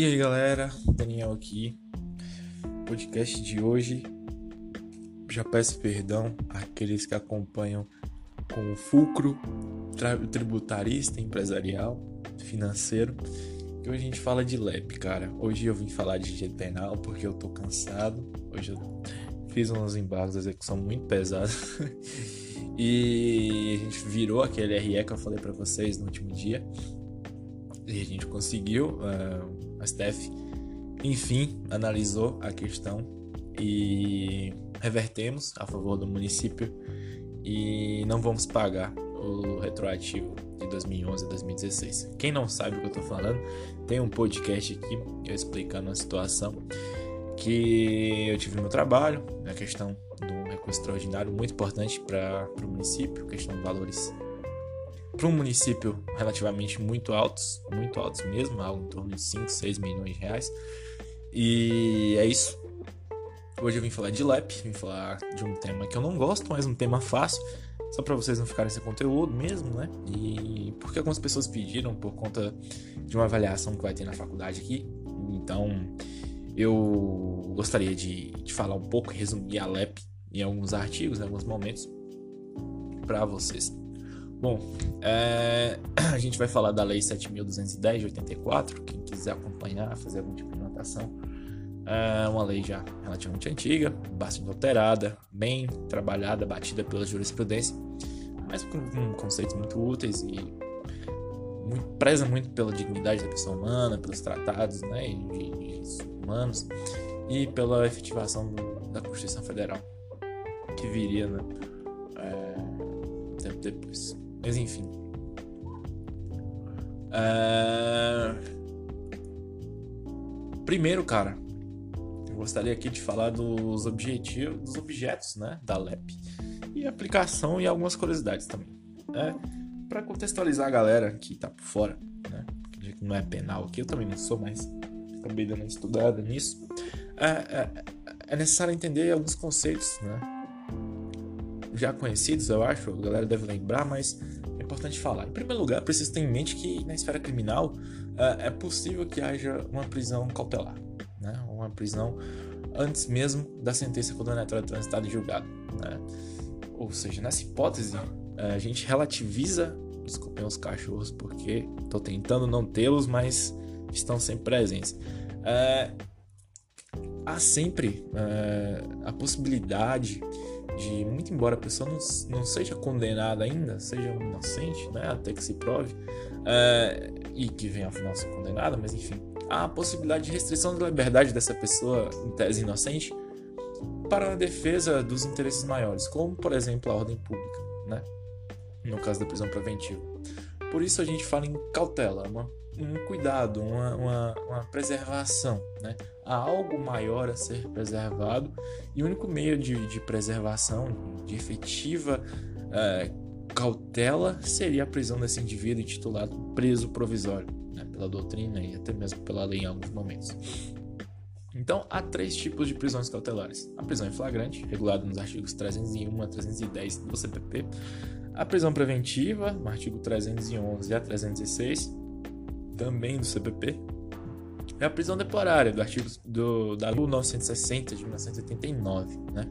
E aí galera, Daniel aqui. Podcast de hoje. Já peço perdão àqueles que acompanham com o fulcro tributarista, empresarial, financeiro. Que hoje a gente fala de LEP, cara. Hoje eu vim falar de direito penal porque eu tô cansado. Hoje eu fiz uns embargos de execução muito pesados. e a gente virou aquele RE que eu falei para vocês no último dia. E a gente conseguiu. Uh, a STF, enfim, analisou a questão e revertemos a favor do município e não vamos pagar o retroativo de 2011 a 2016. Quem não sabe o que eu estou falando, tem um podcast aqui eu explicando a situação que eu tive no meu trabalho, a questão do recurso extraordinário muito importante para o município, questão de valores para um município relativamente muito altos, muito altos mesmo, algo em torno de 5, 6 milhões de reais. E é isso. Hoje eu vim falar de LEP, vim falar de um tema que eu não gosto, mas um tema fácil, só para vocês não ficarem sem conteúdo mesmo, né? E porque algumas pessoas pediram por conta de uma avaliação que vai ter na faculdade aqui. Então, eu gostaria de, de falar um pouco, resumir a LEP em alguns artigos, em alguns momentos, para vocês. Bom, é, a gente vai falar da Lei 7.210 de 84. Quem quiser acompanhar, fazer algum tipo de anotação, é uma lei já relativamente antiga, bastante alterada, bem trabalhada, batida pela jurisprudência, mas com, com conceitos muito úteis e muito, preza muito pela dignidade da pessoa humana, pelos tratados né, de direitos humanos e pela efetivação do, da Constituição Federal, que viria né, é, tempo depois. Mas enfim. É... Primeiro, cara, eu gostaria aqui de falar dos objetivos, dos objetos, né, da LEP e aplicação e algumas curiosidades também. É, para contextualizar a galera que tá por fora, né, que não é penal aqui, eu também não sou, mas acabei dando uma estudada nisso. É, é, é necessário entender alguns conceitos, né, já conhecidos, eu acho, a galera deve lembrar, mas é importante falar. Em primeiro lugar, preciso ter em mente que na esfera criminal uh, é possível que haja uma prisão cautelar, né? uma prisão antes mesmo da sentença condenatória transitada e julgada. Né? Ou seja, nessa hipótese, a gente relativiza, desculpem os cachorros, porque estou tentando não tê-los, mas estão sempre presentes. Uh, há sempre uh, a possibilidade de, muito embora a pessoa não, não seja condenada ainda, seja inocente, né, até que se prove, é, e que venha ao final ser condenada, mas enfim, há a possibilidade de restrição da liberdade dessa pessoa, em tese inocente, para a defesa dos interesses maiores, como, por exemplo, a ordem pública, né, no caso da prisão preventiva. Por isso a gente fala em cautela, uma, um cuidado, uma, uma, uma preservação, né? Há algo maior a ser preservado. E o único meio de, de preservação, de efetiva uh, cautela, seria a prisão desse indivíduo intitulado preso provisório, né, pela doutrina e até mesmo pela lei em alguns momentos. Então, há três tipos de prisões cautelares: a prisão em flagrante, regulada nos artigos 301 a 310 do CPP, a prisão preventiva, no artigo 311 a 316, também do CPP, é a prisão temporária do artigo do, da Lei 960 de 1989, né?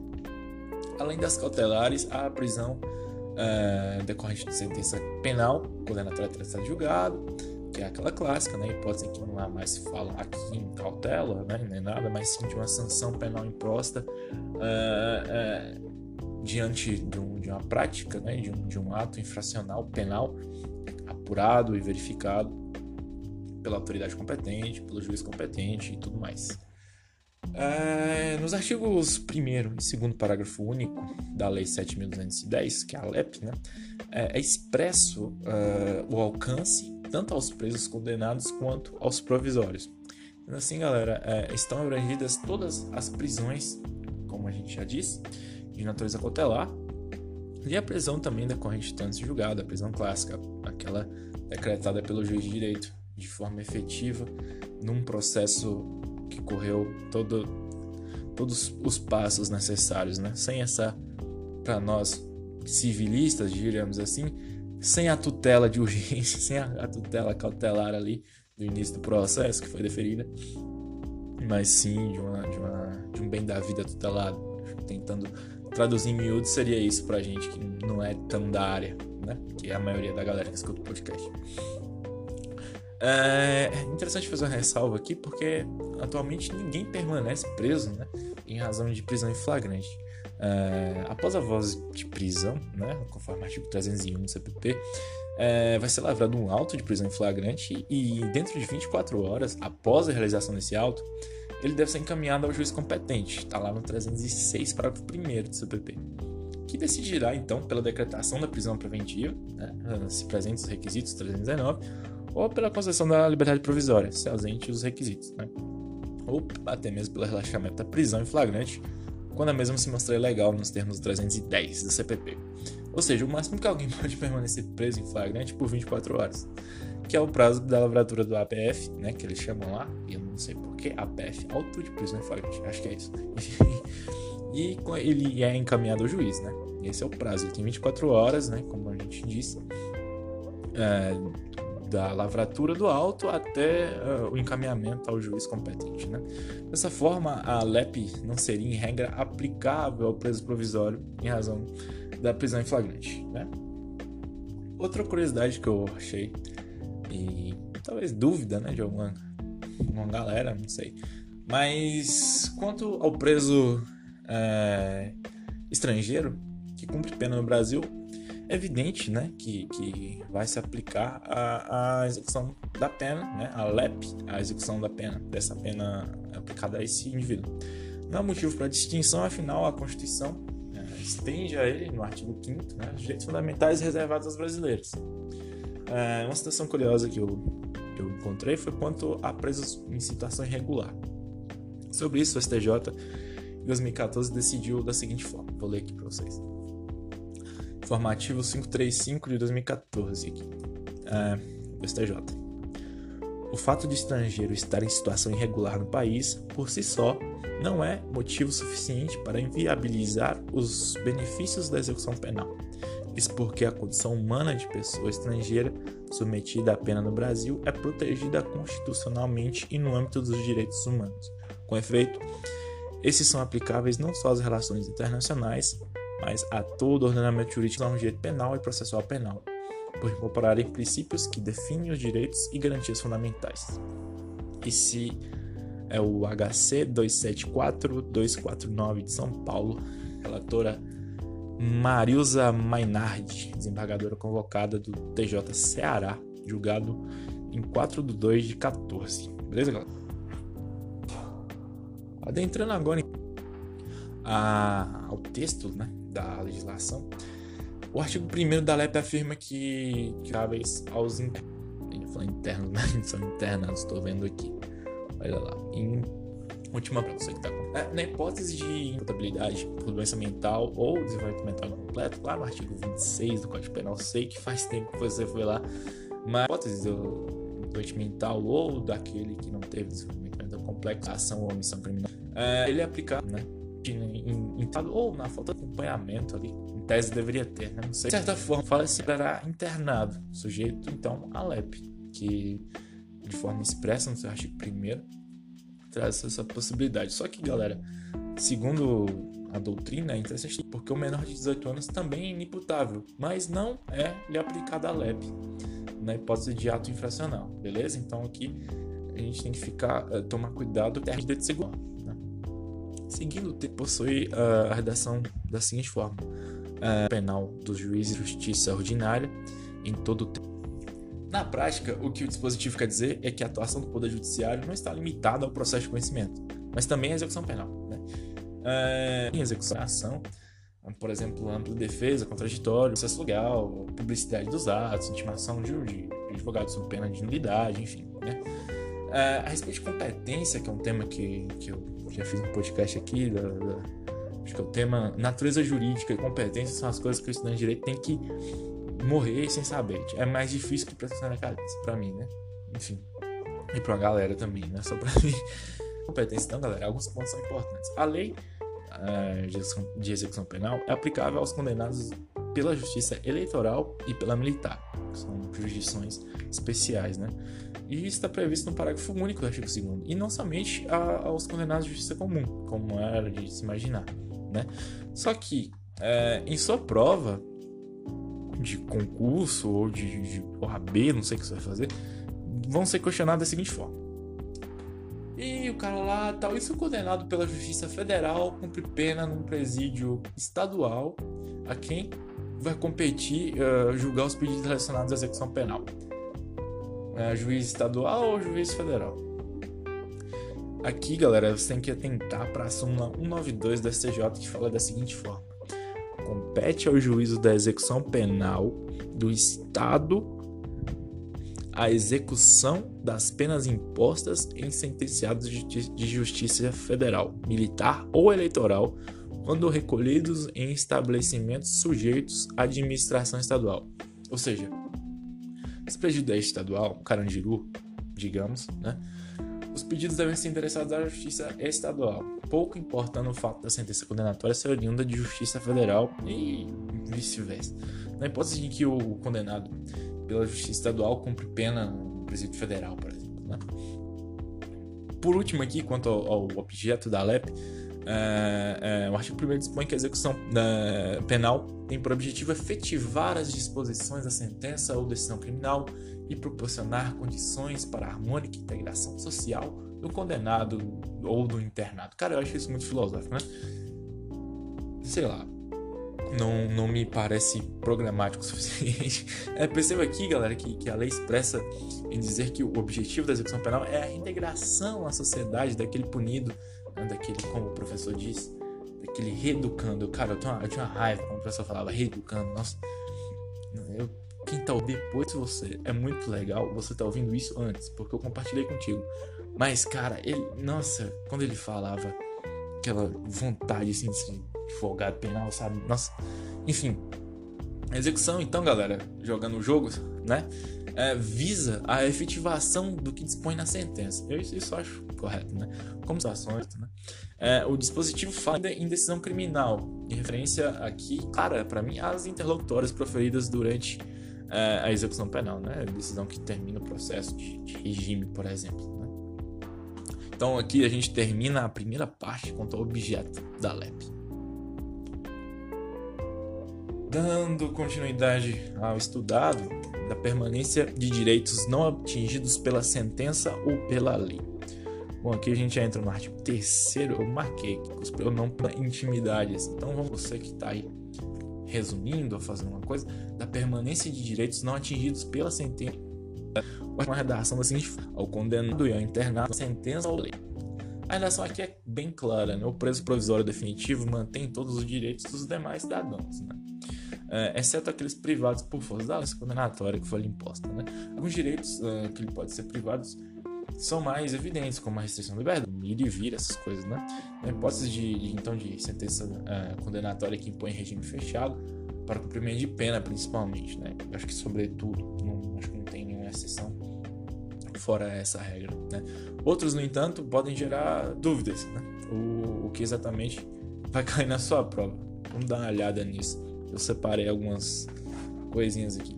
Além das cautelares, há a prisão uh, decorrente de sentença penal, condenatória a ser julgado, que é aquela clássica, né? Hipótese que não há mais se fala aqui em cautela, né? Nem nada, mas sim de uma sanção penal imposta uh, uh, diante de, um, de, uma prática, né? De um, de um ato infracional penal apurado e verificado pela autoridade competente, pelo juiz competente e tudo mais. É, nos artigos 1 e 2 parágrafo único da Lei 7.210, que é a LEP, né, é, é expresso uh, o alcance tanto aos presos condenados quanto aos provisórios. Então, assim, galera, é, estão abrangidas todas as prisões, como a gente já disse, de natureza cautelar, e a prisão também decorrente de antes julgado, a prisão clássica, aquela decretada pelo juiz de direito de forma efetiva num processo que correu todo, todos os passos necessários, né? Sem essa, para nós civilistas, diríamos assim, sem a tutela de urgência, sem a, tutela cautelar ali do início do processo que foi deferida, mas sim de, uma, de, uma, de um bem da vida tutelado. Tentando traduzir em miúdo seria isso pra gente que não é tão da área, né? Que é a maioria da galera que escuta o podcast. É interessante fazer uma ressalva aqui porque atualmente ninguém permanece preso, né? Em razão de prisão em flagrante. É, após a voz de prisão, né, conforme o artigo 301 do CPP, é, vai ser lavrado um auto de prisão em flagrante e, dentro de 24 horas após a realização desse auto, ele deve ser encaminhado ao juiz competente. Está lá no 306, parágrafo 1 do CPP, que decidirá então pela decretação da prisão preventiva, né, se presentes os requisitos 319, ou pela concessão da liberdade provisória, se ausente os requisitos, né, ou até mesmo pelo relaxamento da prisão em flagrante quando a mesma se mostrar ilegal nos termos 310 do CPP. Ou seja, o máximo que alguém pode permanecer preso em flagrante por 24 horas, que é o prazo da lavratura do APF, né, que eles chamam lá, e eu não sei porquê, APF, auto de prisão em flagrante, acho que é isso. e ele é encaminhado ao juiz, né? Esse é o prazo, ele tem 24 horas, né, como a gente disse, é, da lavratura do auto até uh, o encaminhamento ao juiz competente. Né? Dessa forma, a LEP não seria, em regra, aplicável ao preso provisório em razão da prisão em flagrante. Né? Outra curiosidade que eu achei, e talvez dúvida né, de alguma uma galera, não sei, mas quanto ao preso é, estrangeiro que cumpre pena no Brasil, evidente né, que, que vai se aplicar a, a execução da pena, né, a LEP, a execução da pena, dessa pena aplicada a esse indivíduo. Não há motivo para distinção, afinal, a Constituição né, estende a ele, no artigo 5 né, os direitos fundamentais reservados aos brasileiros. É, uma situação curiosa que eu, eu encontrei foi quanto a presos em situação irregular. Sobre isso, o STJ, em 2014, decidiu da seguinte forma: vou ler aqui para vocês informativo 535 de 2014 aqui, é, do STJ. O fato de estrangeiro estar em situação irregular no país, por si só, não é motivo suficiente para inviabilizar os benefícios da execução penal. Isso porque a condição humana de pessoa estrangeira submetida à pena no Brasil é protegida constitucionalmente e no âmbito dos direitos humanos. Com efeito, esses são aplicáveis não só às relações internacionais, mas a todo ordenamento jurídico um direito penal e processual penal, por incorporarem princípios que definem os direitos e garantias fundamentais. E se é o HC 274249 de São Paulo, relatora Marilza Mainardi, desembargadora convocada do TJ Ceará, julgado em 4 de 2 de 14. Beleza, galera? Adentrando agora a, ao texto, né? Da legislação, o artigo 1 da LEP afirma que cabeis aos internos, internos, né? são internas, estou vendo aqui. Olha lá. Em última para você que está. É, na hipótese de imputabilidade por doença mental ou desenvolvimento mental completo, lá no artigo 26 do Código Penal, sei que faz tempo que você foi lá, mas hipótese do doente mental ou daquele que não teve desenvolvimento mental complexo, ação ou omissão criminal, é, ele é aplicado, né? Em, em, ou na falta de acompanhamento ali, em tese deveria ter, né? Não sei. De certa forma, fala se era internado, sujeito então a LEP, que de forma expressa no seu artigo 1 traz essa possibilidade. Só que, galera, segundo a doutrina, é interessante porque o menor de 18 anos também é inimputável, mas não é lhe aplicada a LEP na hipótese de ato infracional, beleza? Então aqui a gente tem que ficar, uh, tomar cuidado com a de segundo Seguindo, possui uh, a redação da seguinte forma: uh, penal dos juízes de justiça ordinária em todo o tempo. Na prática, o que o dispositivo quer dizer é que a atuação do Poder Judiciário não está limitada ao processo de conhecimento, mas também à execução penal. Né? Uh, em execução da ação, por exemplo, ampla defesa, contraditório, processo legal, publicidade dos atos, intimação de, de, advogado sob pena de nulidade, enfim. Né? A respeito de competência, que é um tema que, que eu já fiz um podcast aqui, da, da, acho que é o tema natureza jurídica e competência são as coisas que o estudante de direito tem que morrer sem saber. É mais difícil que prestar na cabeça, pra mim, né? Enfim. E pra galera também, né? Só pra mim. Competência, então, galera, alguns pontos são importantes. A lei uh, de execução penal é aplicável aos condenados pela justiça eleitoral e pela militar que são jurisdições especiais, né? E isso está previsto no parágrafo único do artigo 2 e não somente a, aos condenados de justiça comum, como era de se imaginar, né? Só que, é, em sua prova de concurso ou de, de OAB, não sei o que você vai fazer, vão ser questionados da seguinte forma. E o cara lá, tal, isso condenado pela Justiça Federal, cumpre pena num presídio estadual a quem vai competir uh, julgar os pedidos relacionados à execução penal. É, juiz estadual ou juiz federal? Aqui, galera, você tem que atentar para a súmula 192 da STJ que fala da seguinte forma: compete ao juízo da execução penal do Estado a execução das penas impostas em sentenciados de justiça federal, militar ou eleitoral, quando recolhidos em estabelecimentos sujeitos à administração estadual. Ou seja, se pedido é estadual, Carandiru, digamos, né? Os pedidos devem ser endereçados à Justiça Estadual, pouco importando o fato da sentença condenatória ser oriunda de Justiça Federal e vice-versa. Na hipótese em que o condenado pela Justiça Estadual cumpre pena no presídio federal, por exemplo. Né? Por último aqui, quanto ao, ao objeto da LEP, é, é, o artigo 1 dispõe que a execução é, penal tem por objetivo efetivar as disposições da sentença ou decisão criminal e proporcionar condições para a harmônica integração social do condenado ou do internado. Cara, eu acho isso muito filosófico, né? Sei lá. Não, não me parece programático o suficiente. É, perceba aqui, galera, que, que a lei expressa em dizer que o objetivo da execução penal é a integração à sociedade daquele punido? Daquele, como o professor diz, daquele reeducando. Cara, eu, tinha uma, eu tinha uma raiva quando o professor falava reeducando. Nossa, eu quem tá depois de você, é muito legal você tá ouvindo isso antes, porque eu compartilhei contigo. Mas, cara, ele, nossa, quando ele falava aquela vontade assim de ser advogado penal, sabe? Nossa, enfim. A execução, então, galera, jogando o jogo, né? É, visa a efetivação do que dispõe na sentença. Eu isso, isso acho correto, né? Como ações, né? É, o dispositivo fala em decisão criminal, em referência aqui, cara, para mim, às interlocutórias proferidas durante é, a execução penal, né? Decisão que termina o processo de, de regime, por exemplo. Né? Então aqui a gente termina a primeira parte quanto ao objeto da LEP. Dando continuidade ao estudado da permanência de direitos não atingidos pela sentença ou pela lei. Bom, aqui a gente já entra no artigo terceiro, eu marquei que eu não para intimidades. Então vamos você que está aí resumindo ou fazendo uma coisa, da permanência de direitos não atingidos pela sentença. Uma redação da seguinte ao condenado e ao internado, sentença ou lei. A redação aqui é bem clara, né? O preso provisório definitivo mantém todos os direitos dos demais cidadãos, né? É, exceto aqueles privados por força da condenatória que foi imposta, né? Alguns direitos uh, que ele pode ser privados são mais evidentes, como a restrição da liberdade, ir e vir, essas coisas, né? Na hipótese de, de, então de sentença uh, condenatória que impõe regime fechado para cumprimento de pena, principalmente, né? Acho que sobretudo, não, acho que não tem nenhuma exceção fora essa regra, né? Outros, no entanto, podem gerar dúvidas, né? O, o que exatamente vai cair na sua prova. Vamos dar uma olhada nisso. Eu separei algumas coisinhas aqui.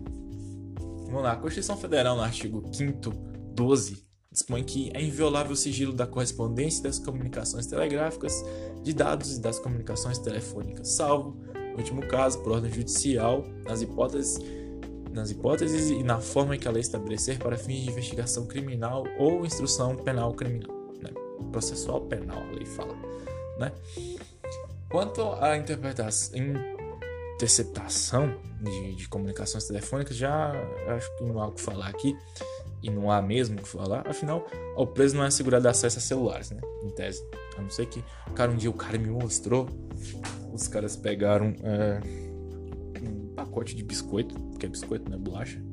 Vamos lá, a Constituição Federal, no artigo 5 12, dispõe que é inviolável o sigilo da correspondência e das comunicações telegráficas, de dados e das comunicações telefônicas, salvo, no último caso, por ordem judicial, nas hipóteses, nas hipóteses e na forma que a lei estabelecer para fins de investigação criminal ou instrução penal criminal, né? processual penal, a lei fala, né? Quanto à interpretação, interceptação de, de comunicações telefônicas, já acho que não há o que falar aqui e não há mesmo o que falar, afinal, ao preso não é assegurado acesso a celulares, né? Em tese. A não ser que, cara, um dia o cara me mostrou, os caras pegaram é, um pacote de biscoito, que é biscoito, não é bolacha.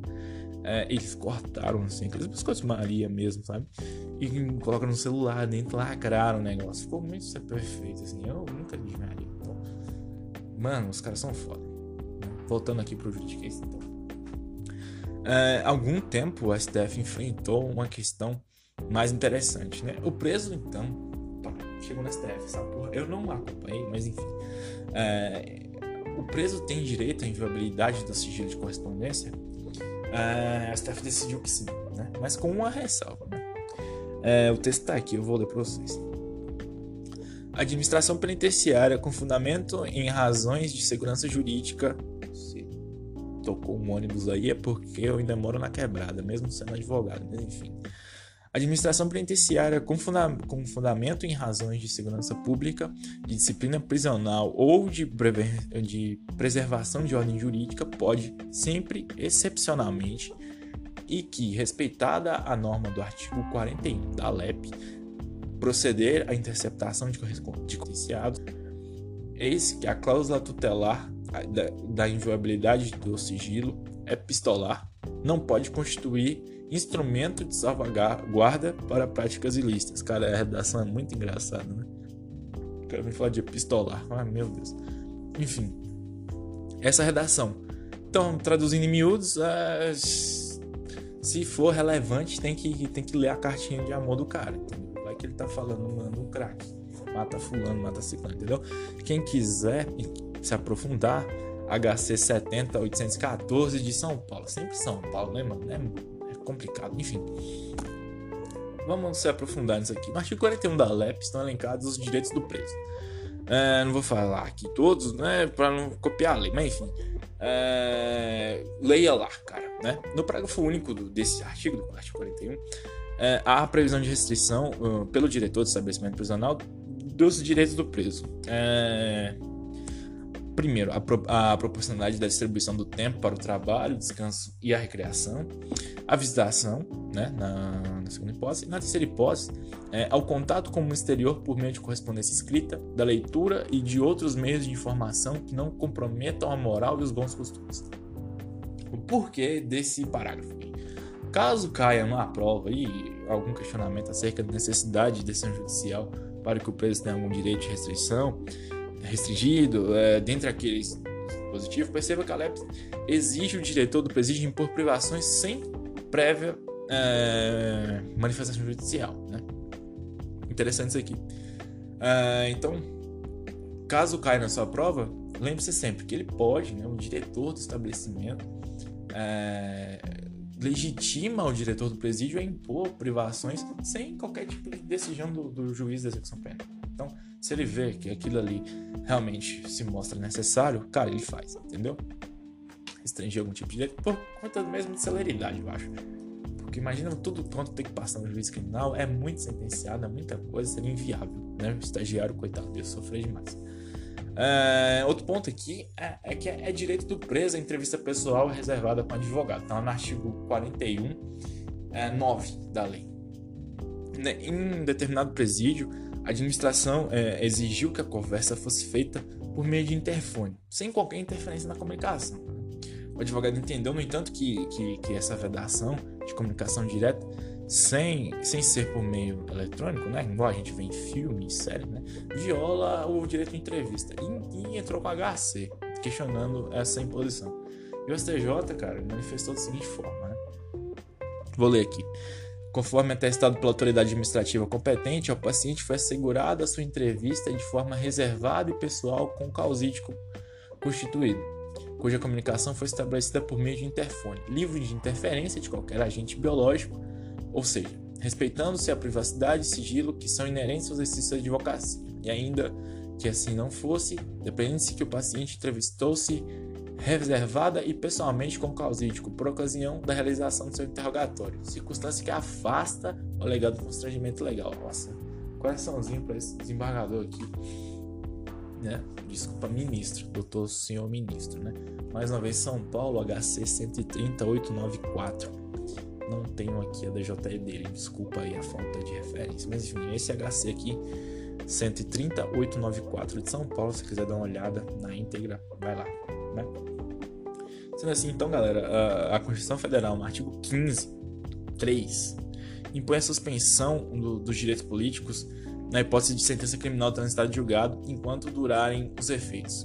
É, eles cortaram assim, aqueles biscoitos Maria mesmo, sabe? E colocaram no celular dentro, lacraram o negócio. Ficou muito perfeito, assim. Eu nunca vi Maria. Mano, os caras são foda. Voltando aqui pro juridiquês, então. É, algum tempo o STF enfrentou uma questão mais interessante, né? O preso, então, chegou no STF, sabe? Eu não acompanhei, mas enfim. É, o preso tem direito à inviolabilidade do sigilo de correspondência É, a STF decidiu que sim, né? mas com uma ressalva. Né? É, o texto está aqui, eu vou ler para vocês. Administração penitenciária com fundamento em razões de segurança jurídica. Se tocou um ônibus aí é porque eu ainda moro na quebrada, mesmo sendo advogado, mas enfim. Administração penitenciária com, funda com, fundamento em razões de segurança pública, de disciplina prisional ou de, de preservação de ordem jurídica pode, sempre, excepcionalmente, e que, respeitada a norma do artigo 41 da LEP, proceder à interceptação de conscienciados, eis que a cláusula tutelar da, da inviolabilidade do sigilo epistolar não pode constituir instrumento de salvaguarda para práticas ilícitas. Cara, a redação é muito engraçada, né? O cara vem falar de epistolar. Ai, meu Deus. Enfim, essa redação. Então, traduzindo em miúdos, é... se for relevante, tem que, tem que ler a cartinha de amor do cara, entendeu? Que ele tá falando, mano, um craque. Mata fulano, mata ciclano, entendeu? Quem quiser se aprofundar, HC 70814 de São Paulo. Sempre São Paulo, né, mano? É complicado. Enfim, vamos se aprofundar nisso aqui. No artigo 41 da LEP estão elencados os direitos do preso. É, não vou falar aqui todos, né, para não copiar a lei, mas enfim. É, leia lá, cara. Né? No parágrafo único do, desse artigo, do artigo 41, é, há a previsão de restrição uh, pelo diretor do estabelecimento prisional dos direitos do preso. É, primeiro, a, pro, a, proporcionalidade da distribuição do tempo para o trabalho, descanso e a recreação, a visitação, né, na, na segunda hipótese, na terceira hipótese, é, ao contato com o exterior por meio de correspondência escrita, da leitura e de outros meios de informação que não comprometam a moral e os bons costumes. O porquê desse parágrafo? Caso caia numa prova e algum questionamento acerca da necessidade de decisão judicial para que o preso tenha algum direito de restrição, restringido, é, dentre aqueles positivos, perceba que a LEP exige o diretor do presídio impor privações sem prévia é, manifestação judicial. Né? Interessante isso aqui. É, então, caso caia na sua prova, lembre-se sempre que ele pode, né, o diretor do estabelecimento, é, legitima o diretor do presídio a impor privações sem qualquer tipo de decisão do, do juiz da execução penal. Então, se ele vê que aquilo ali realmente se mostra necessário, cara, ele faz, entendeu? Restringir algum tipo de direito por conta mesmo de celeridade, eu acho. Porque imagina tudo quanto tem que passar no juiz criminal, é muito sentenciado, é muita coisa, seria inviável, né? O estagiário, coitado, ia sofrer demais. É, outro ponto aqui é, é que é, direito do preso a entrevista pessoal reservada com advogado. Está no artigo 41, é, 9 da lei. Né, em determinado presídio, a administração é, exigiu que a conversa fosse feita por meio de interfone, sem qualquer interferência na comunicação. O advogado entendeu, no entanto, que, que, que essa vedação de comunicação direta, sem, sem ser por meio eletrônico, né, igual a gente vê em filme, em série, né, viola o direito de entrevista. E, e entrou com a HC, questionando essa imposição. E o STJ, cara, manifestou da seguinte forma, né? Vou ler aqui. Conforme atestado pela autoridade administrativa competente, ao paciente foi assegurada a sua entrevista de forma reservada e pessoal com o causídico constituído, cuja comunicação foi estabelecida por meio de interfone, livre de interferência de qualquer agente biológico, ou seja, respeitando-se a privacidade e sigilo que são inerentes ao exercício da advocacia, e ainda que assim não fosse, dependendo-se que o paciente entrevistou-se reservada e pessoalmente com o causídico por ocasião da realização do seu interrogatório, circunstância que afasta o alegado constrangimento legal. Nossa, coraçãozinho para esse desembargador aqui, né? Desculpa, ministro, doutor senhor ministro, né? Mais uma vez, São Paulo, HC 130894. Não tenho aqui a DJE dele, desculpa aí a falta de referência, mas enfim, esse HC aqui 130894 de São Paulo, se quiser dar uma olhada na íntegra, vai lá, né? Sendo assim, então, galera, a, Constituição Federal, no artigo 15, 3, impõe a suspensão do, dos direitos políticos na hipótese de sentença criminal transitada de julgado enquanto durarem os efeitos.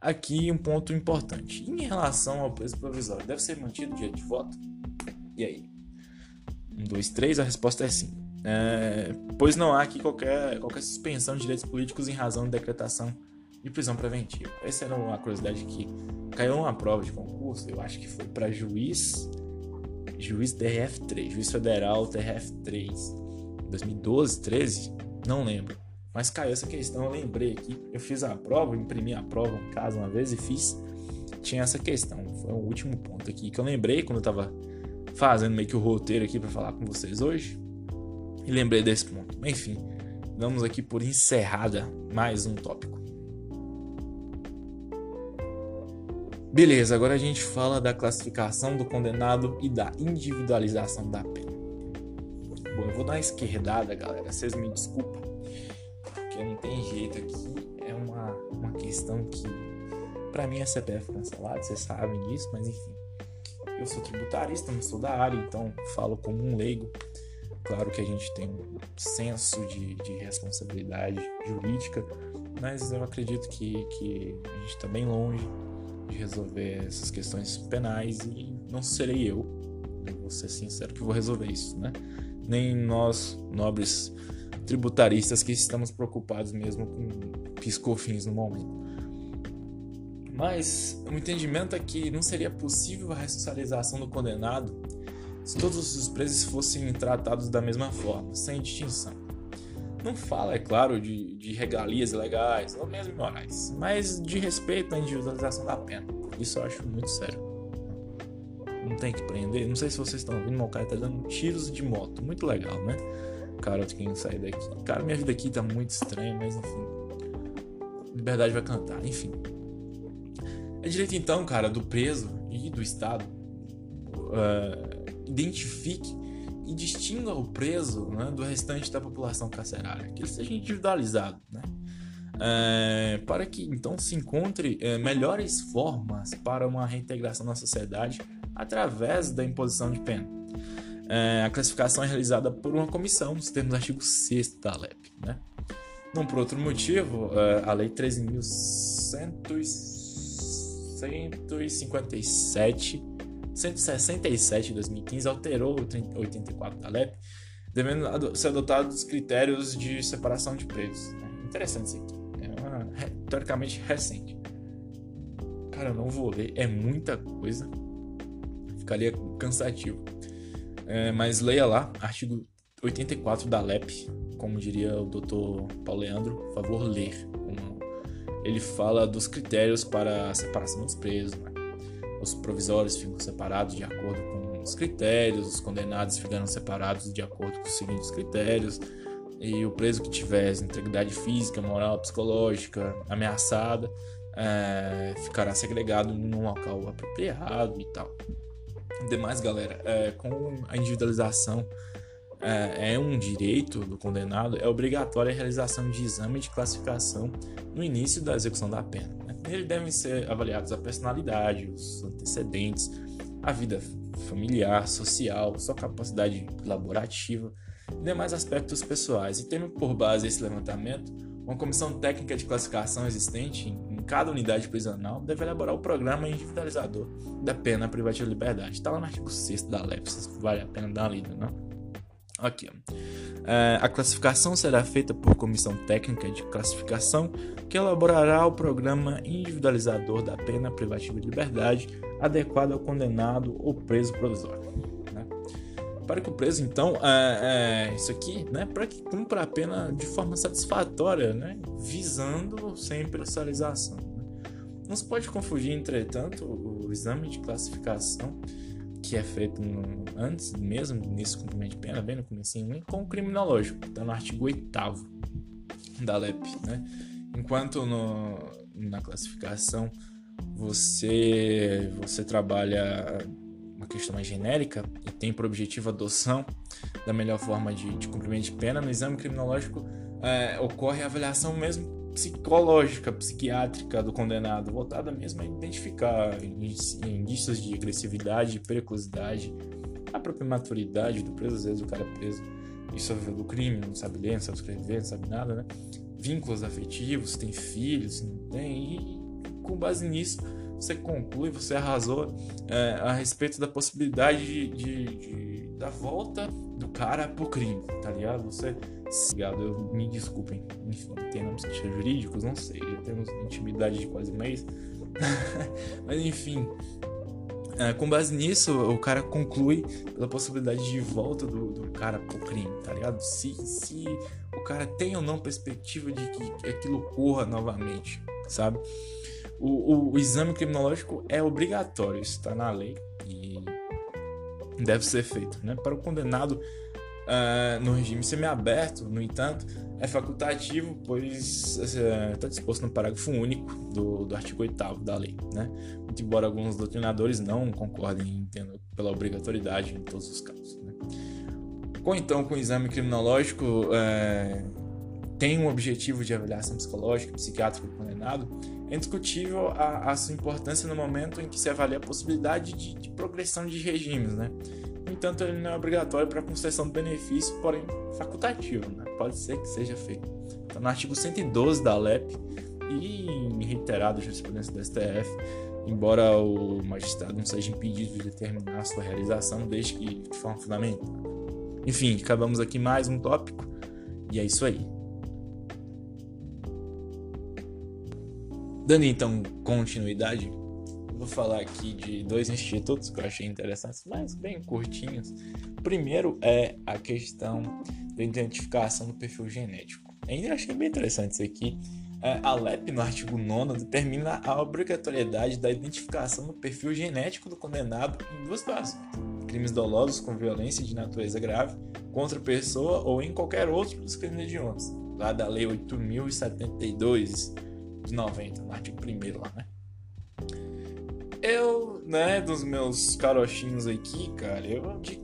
Aqui um ponto importante. Em relação ao preso provisório, deve ser mantido o direito de voto? E aí? Um, dois, três, a resposta é sim. É, pois não há aqui qualquer, qualquer suspensão de direitos políticos em razão de decretação de prisão preventiva. Essa era uma curiosidade que caiu numa prova de concurso, eu acho que foi para juiz, juiz TRF3, juiz federal TRF3, 2012, 13, não lembro. Mas caiu essa questão, eu lembrei aqui. Eu fiz a prova, imprimi a prova em casa uma vez e fiz. Tinha essa questão. Foi o último ponto aqui que eu lembrei quando eu tava fazendo meio que o roteiro aqui para falar com vocês hoje. E lembrei desse ponto. Enfim, damos aqui por encerrada mais um tópico. Beleza, agora a gente fala da classificação do condenado e da individualização da pena. Bom, eu vou dar uma esquerdada, galera. Vocês me desculpem, porque não tem jeito aqui. É uma, uma questão que, para mim, é CPF cancelado, vocês sabem disso, mas enfim. Eu sou tributarista, não sou da área, então falo como um leigo. Claro que a gente tem um senso de, de responsabilidade jurídica, mas eu acredito que, que a gente está bem longe de resolver essas questões penais e não serei eu, vou ser sincero, que vou resolver isso, né? Nem nós, nobres tributaristas, que estamos preocupados mesmo com piscofins no momento. Mas o entendimento é que não seria possível a ressocialização do condenado se todos os presos fossem tratados da mesma forma, sem distinção. Não fala, é claro, de, de regalias legais ou mesmo morais, mas de respeito à individualização da pena. Isso eu acho muito sério. Não tem que prender. Não sei se vocês estão ouvindo, mas o cara tá dando tiros de moto. Muito legal, né? Cara, eu tenho que sair daqui. Cara, minha vida aqui tá muito estranha, mas enfim. Liberdade vai cantar, enfim. É direito então, cara, do preso e do Estado. Uh, identifique e distinga o preso né, do restante da população carcerária, que ele seja individualizado, né? É, para que então se encontre é, melhores formas para uma reintegração na sociedade através da imposição de pena. É, a classificação é realizada por uma comissão, nos termos do artigo 6 da LEP. Né? Não por outro motivo, a Lei 13.157 167 de 2015 alterou o 84 da LEP, devendo ser adotados critérios de separação de preços. Né? Interessante isso aqui. É uma, teoricamente recente. Cara, eu não vou ler, é muita coisa. Ficaria cansativo. É, mas leia lá, artigo 84 da LEP, como diria o Dr. Paulo Leandro, favor, ler. Ele fala dos critérios para a separação dos presos, né? Os provisórios ficam separados de acordo com os critérios, os condenados ficarão separados de acordo com os seguintes critérios, e o preso que tiver integridade física, moral, psicológica ameaçada é, ficará segregado num local apropriado e tal. Demais, galera, é, com a individualização é, é, um direito do condenado, é obrigatória a realização de exame de classificação no início da execução da pena. Nele devem ser avaliados a personalidade, os antecedentes, a vida familiar, social, sua capacidade laborativa e demais aspectos pessoais. E tendo por base esse levantamento, uma comissão técnica de classificação existente em cada unidade prisional deve elaborar o programa individualizador da pena privativa de liberdade. Está lá no artigo 6 da LEP, vale a pena dar uma lida, não? Aqui, ó. É, a classificação será feita por comissão técnica de classificação que elaborará o programa individualizador da pena privativa de liberdade adequado ao condenado ou preso provisório. Né? Para que o preso, então, é, é, isso aqui, né, para que cumpra a pena de forma satisfatória, né, visando sempre a socialização. Né? Não se pode confundir, entretanto, o exame de classificação que é feito no, antes mesmo do cumprimento de pena, bem no começo, com o criminológico, está no artigo 8 da LEP, né? Enquanto no, na classificação você, você trabalha uma questão mais genérica e tem por objetivo a adoção da melhor forma de, de cumprimento de pena, no exame criminológico é, ocorre a avaliação mesmo psicológica, psiquiátrica do condenado, voltada mesmo a identificar indícios de agressividade, periculosidade, a própria maturidade do preso, às vezes o cara é preso e sofreu do crime, não sabe ler, não sabe escrever, não sabe nada, né? Vínculos afetivos, tem filhos, não tem, e com base nisso você conclui, você arrasou é, a respeito da possibilidade de, de, de da volta do cara pro crime, tá ligado? Você. Ligado, eu, me desculpem. Enfim, tem nomes jurídicos, não sei. Temos intimidade de quase mês. Mas enfim. É, com base nisso, o cara conclui pela possibilidade de volta do, do cara pro crime, tá ligado? Se, se o cara tem ou não perspectiva de que aquilo ocorra novamente, sabe? O, o, o exame criminológico é obrigatório, está na lei e deve ser feito, né? Para o condenado uh, no regime semiaberto, no entanto, é facultativo, pois está uh, disposto no parágrafo único do, do artigo 8 da lei. Né? Muito embora alguns doutrinadores não concordem entendo, pela obrigatoriedade em todos os casos. Né? Então, com o exame criminológico, uh, tem um objetivo de avaliação psicológica, psiquiátrica do condenado, é indiscutível a, a, sua importância no momento em que se avalia a possibilidade de, de progressão de regimes, né? No entanto, ele não é obrigatório para concessão do benefício, porém facultativo, né? Pode ser que seja feito. Está no artigo 112 da LEP e reiterado a jurisprudência do STF, embora o magistrado não seja impedido de determinar sua realização desde que de forma fundamental. Enfim, acabamos aqui mais um tópico e é isso aí. Dando então continuidade, vou falar aqui de dois institutos que eu achei interessantes, mas bem curtinhos. Primeiro é a questão da identificação do perfil genético. Ainda achei bem interessante isso aqui. É, a LEP, no artigo 9, determina a obrigatoriedade da identificação do perfil genético do condenado em duas situações: crimes dolosos com violência de natureza grave contra pessoa ou em qualquer outro dos crimes hediondos, lá da Lei 8072 de 90, no artigo 1 lá, né? Eu, né, dos meus carochinhos aqui, cara, eu de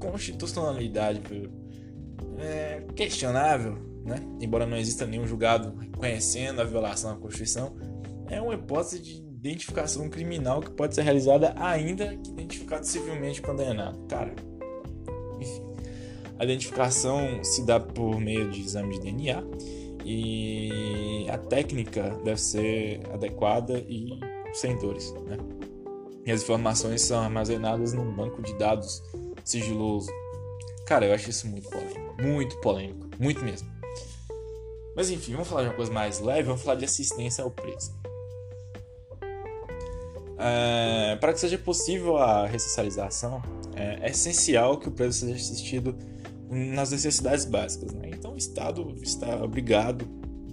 constitucionalidade é questionável, né? Embora não exista nenhum julgado reconhecendo a violação da Constituição, é uma hipótese de identificação criminal que pode ser realizada ainda que identificado civilmente condenado. Cara, enfim. A identificação se dá por meio de exame de DNA e a técnica deve ser adequada e sem dores, né? E as informações são armazenadas num banco de dados sigiloso. Cara, eu acho isso muito polêmico. Muito polêmico. Muito mesmo. Mas enfim, vamos falar de uma coisa mais leve. Vamos falar de assistência ao preso. É, para que seja possível a ressocialização, é, é, essencial que o preso seja assistido nas necessidades básicas. Né? Então, o Estado está obrigado,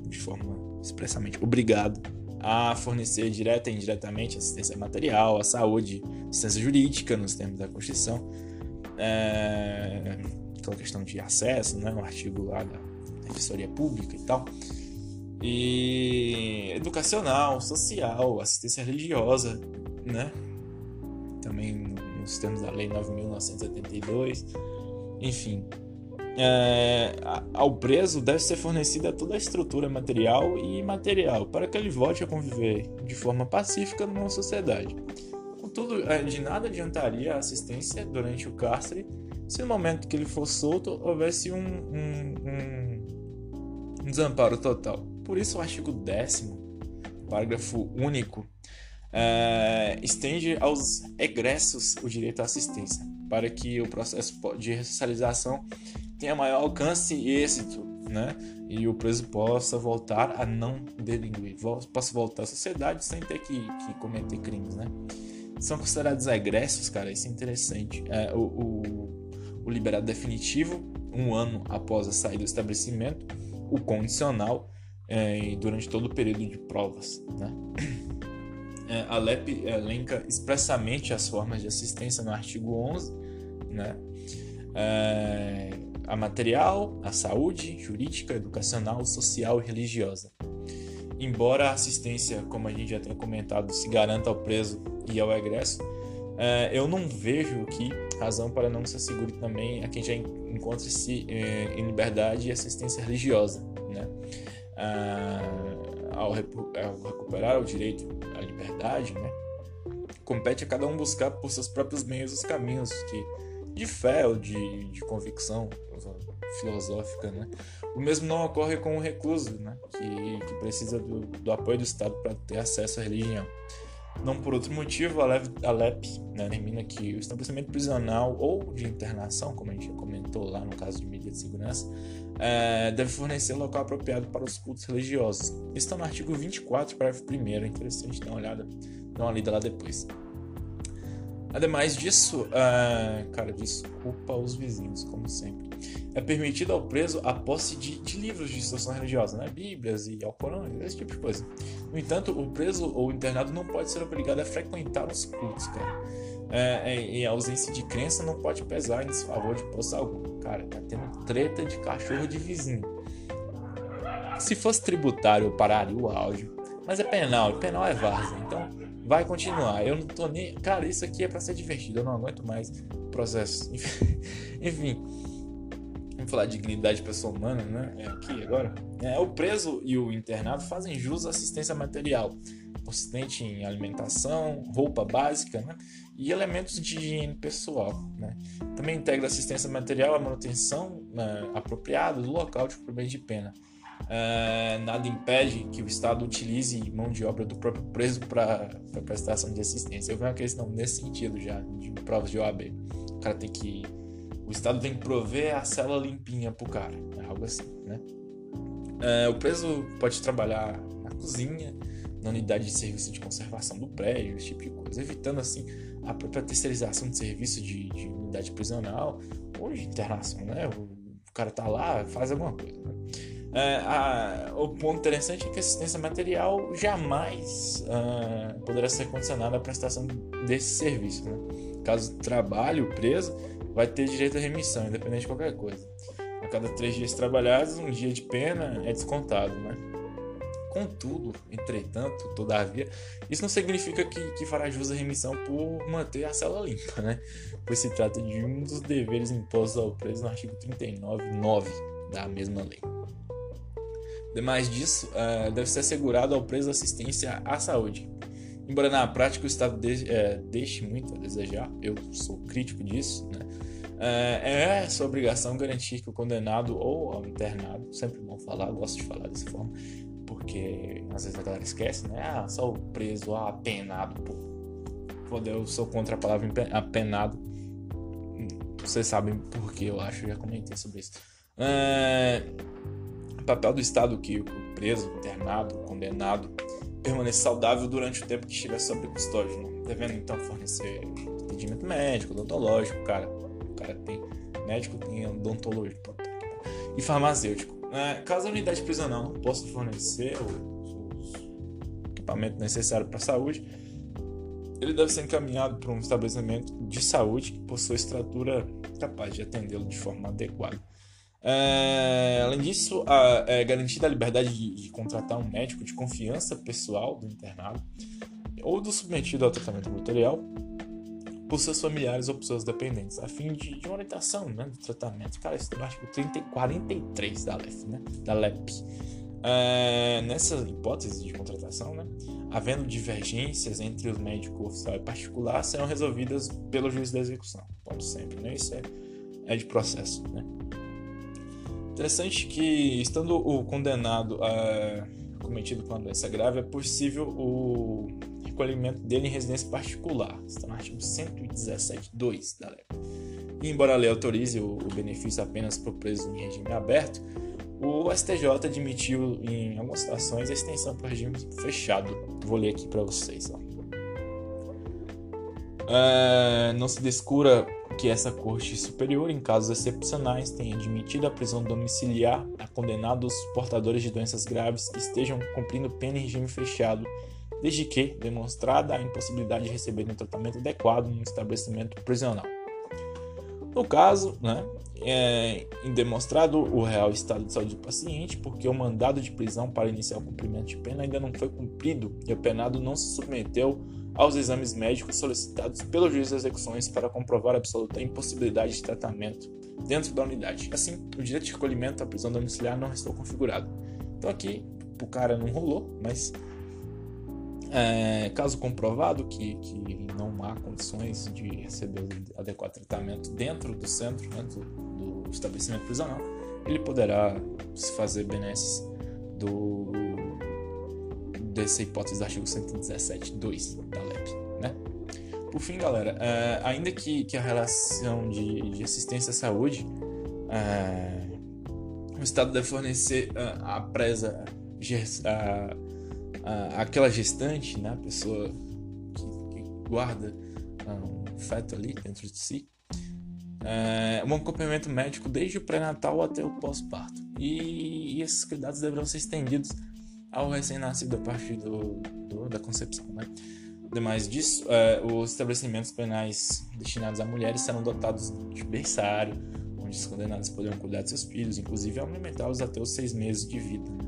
de forma expressamente obrigado, a fornecer direta e indiretamente assistência material, a saúde, assistência jurídica nos termos da Constituição, é, aquela questão de acesso, né, um artigo lá da Defensoria Pública e tal, e educacional, social, assistência religiosa, né, também nos termos da Lei 9.972, enfim, é, ao preso deve ser fornecida toda a estrutura material e imaterial para que ele volte a conviver de forma pacífica numa sociedade. Contudo, é, de nada adiantaria a assistência durante o cárcere se no momento que ele for solto houvesse um, um, um, desamparo total. Por isso, o artigo 10, parágrafo único, é, estende aos egressos o direito à assistência, para que o processo de ressocialização tenha maior alcance e êxito, né? E o preso possa voltar a não delinquir, possa voltar à sociedade sem ter que, que cometer crimes, né? São considerados egressos, cara, isso é interessante. É, o, o, o liberado definitivo, um ano após a saída do estabelecimento, o condicional é, durante todo o período de provas, né? É, a LEP elenca expressamente as formas de assistência no artigo 11, né? É, a material, a saúde, jurídica, educacional, social e religiosa. Embora a assistência, como a gente já tem comentado, se garanta ao preso e ao egresso, é, eu não vejo aqui razão para não se assegure também a quem já encontra-se é, em liberdade e assistência religiosa. Né? Ah, ao, recuperar o direito à liberdade, né? compete a cada um buscar por seus próprios meios os caminhos que de fé ou de, de convicção filosófica, né? O mesmo não ocorre com o recluso, né? Que, que precisa do, do apoio do Estado para ter acesso à religião. Não por outro motivo, a LEP né, determina que o estabelecimento prisional ou de internação, como a gente já comentou lá no caso de medida de segurança, é, deve fornecer local apropriado para os cultos religiosos. Isso está no artigo 24, parágrafo 1. É interessante dar uma olhada, dar uma lida lá depois. Ademais disso, uh, cara, desculpa os vizinhos, como sempre. É permitido ao preso a posse de, de livros de instrução religiosa, né? Bíblias e Alcorão, esse tipo de coisa. No entanto, o preso ou internado não pode ser obrigado a frequentar os cultos, cara. É, é, e a ausência de crença não pode pesar em desfavor de posto algum. Cara, tá tendo treta de cachorro de vizinho. Se fosse tributário, eu pararia o áudio. Mas é penal, penal é várzea. Então, vai continuar. Eu não tô nem. Cara, isso aqui é para ser divertido. Eu não aguento mais o processo. Enfim. Vamos falar de dignidade pessoa humana, né? É aqui agora. É, o preso e o internado fazem jus à assistência material, consistente em alimentação, roupa básica, né? E elementos de higiene pessoal, né? Também integra assistência material à manutenção né, apropriada do local de cumprimento de pena Uh, nada impede que o Estado utilize mão de obra do próprio preso para prestação de assistência. Eu vi uma questão nesse sentido já, de provas de OAB. O cara tem que. O Estado tem que prover a cela limpinha pro cara, é algo assim, né? Uh, o preso pode trabalhar na cozinha, na unidade de serviço de conservação do prédio, esse tipo de coisa, evitando assim a própria terceirização de serviço de, de unidade prisional ou de internação, né? O, o cara tá lá, faz alguma coisa. Né? É, a, o ponto interessante é que a assistência material jamais uh, poderá ser condicionada à prestação desse serviço. Né? Caso trabalhe o preso, vai ter direito à remissão, independente de qualquer coisa. A cada três dias trabalhados, um dia de pena é descontado. Né? Contudo, entretanto, todavia, isso não significa que, que fará jus à remissão por manter a cela limpa, né? pois se trata de um dos deveres impostos ao preso no artigo 39.9 da mesma lei. Demais disso, uh, deve ser assegurado ao preso assistência à saúde. Embora na prática o Estado de, é, deixe muito a desejar, eu sou crítico disso, né? é, é sua obrigação garantir que o condenado ou ao internado, sempre bom falar, gosto de falar dessa forma, porque às vezes a galera esquece, né? Ah, só o preso, ah, apenado, pô. Foda, eu sou contra a palavra apenado. Vocês sabem por que eu acho, já comentei sobre isso. É, papel do Estado que o preso, internado, condenado permaneça saudável durante o tempo que estiver sob custódia, né? devendo então fornecer atendimento médico, odontológico, cara, o cara tem médico, tem odontológico e farmacêutico. É, caso a unidade prisional não possa fornecer o equipamento necessário para a saúde, ele deve ser encaminhado para um estabelecimento de saúde que possua estrutura capaz de atendê-lo de forma adequada. É, além disso, a, é garantida a liberdade de, de, contratar um médico de confiança pessoal do internado ou do submetido ao tratamento material por seus familiares ou por seus dependentes, a fim de, de uma orientação né, do tratamento. Cara, isso é o artigo 30, 43 da LEP. Né, da LEP. É, nessa hipótese de contratação, né, havendo divergências entre o médico oficial e particular, serão resolvidas pelo juiz da execução. Pode sempre, né? Isso é, é de processo, né? Interessante que, estando o condenado a cometido com uma doença grave, é possível o recolhimento dele em residência particular. Está no artigo 117.2 da lei. E, embora a lei autorize o, benefício apenas para o preso em regime aberto, o STJ admitiu em algumas situações a extensão para o regime fechado. Vou ler aqui para vocês. Ó. Uh, não se descura que essa Corte Superior, em casos excepcionais, tenha admitido a prisão domiciliar a condenados portadores de doenças graves que estejam cumprindo pena em regime fechado, desde que demonstrada a impossibilidade de receberem um tratamento adequado no estabelecimento prisional. No caso, né, é demonstrado o real estado de saúde do paciente, porque o mandado de prisão para iniciar o cumprimento de pena ainda não foi cumprido e o penado não se submeteu aos exames médicos solicitados pelo juiz das execuções para comprovar a absoluta impossibilidade de tratamento dentro da unidade. Assim, o direito de recolhimento à prisão domiciliar não restou configurado. Então aqui o cara não rolou, mas é, caso comprovado que, que não há condições de receber adequado tratamento dentro do centro, né, do, do estabelecimento prisional, ele poderá se fazer benesses do dessa hipótese do artigo 117.2 da LEP, né? Por fim, galera, é, ainda que, que a relação de, de assistência à saúde, é, o Estado deve fornecer a, a presa, a, a, aquela gestante, né, a pessoa que, que guarda um feto ali dentro de si, é, um acompanhamento médico desde o pré-natal até o pós-parto. E, e, esses cuidados deverão ser estendidos ao recém-nascido a partir do, do, da concepção. Né? Ademais disso, é, os estabelecimentos penais destinados a mulheres serão dotados de berçário, onde os condenados poderão cuidar de seus filhos, inclusive alimentá-los até os seis meses de vida. Né?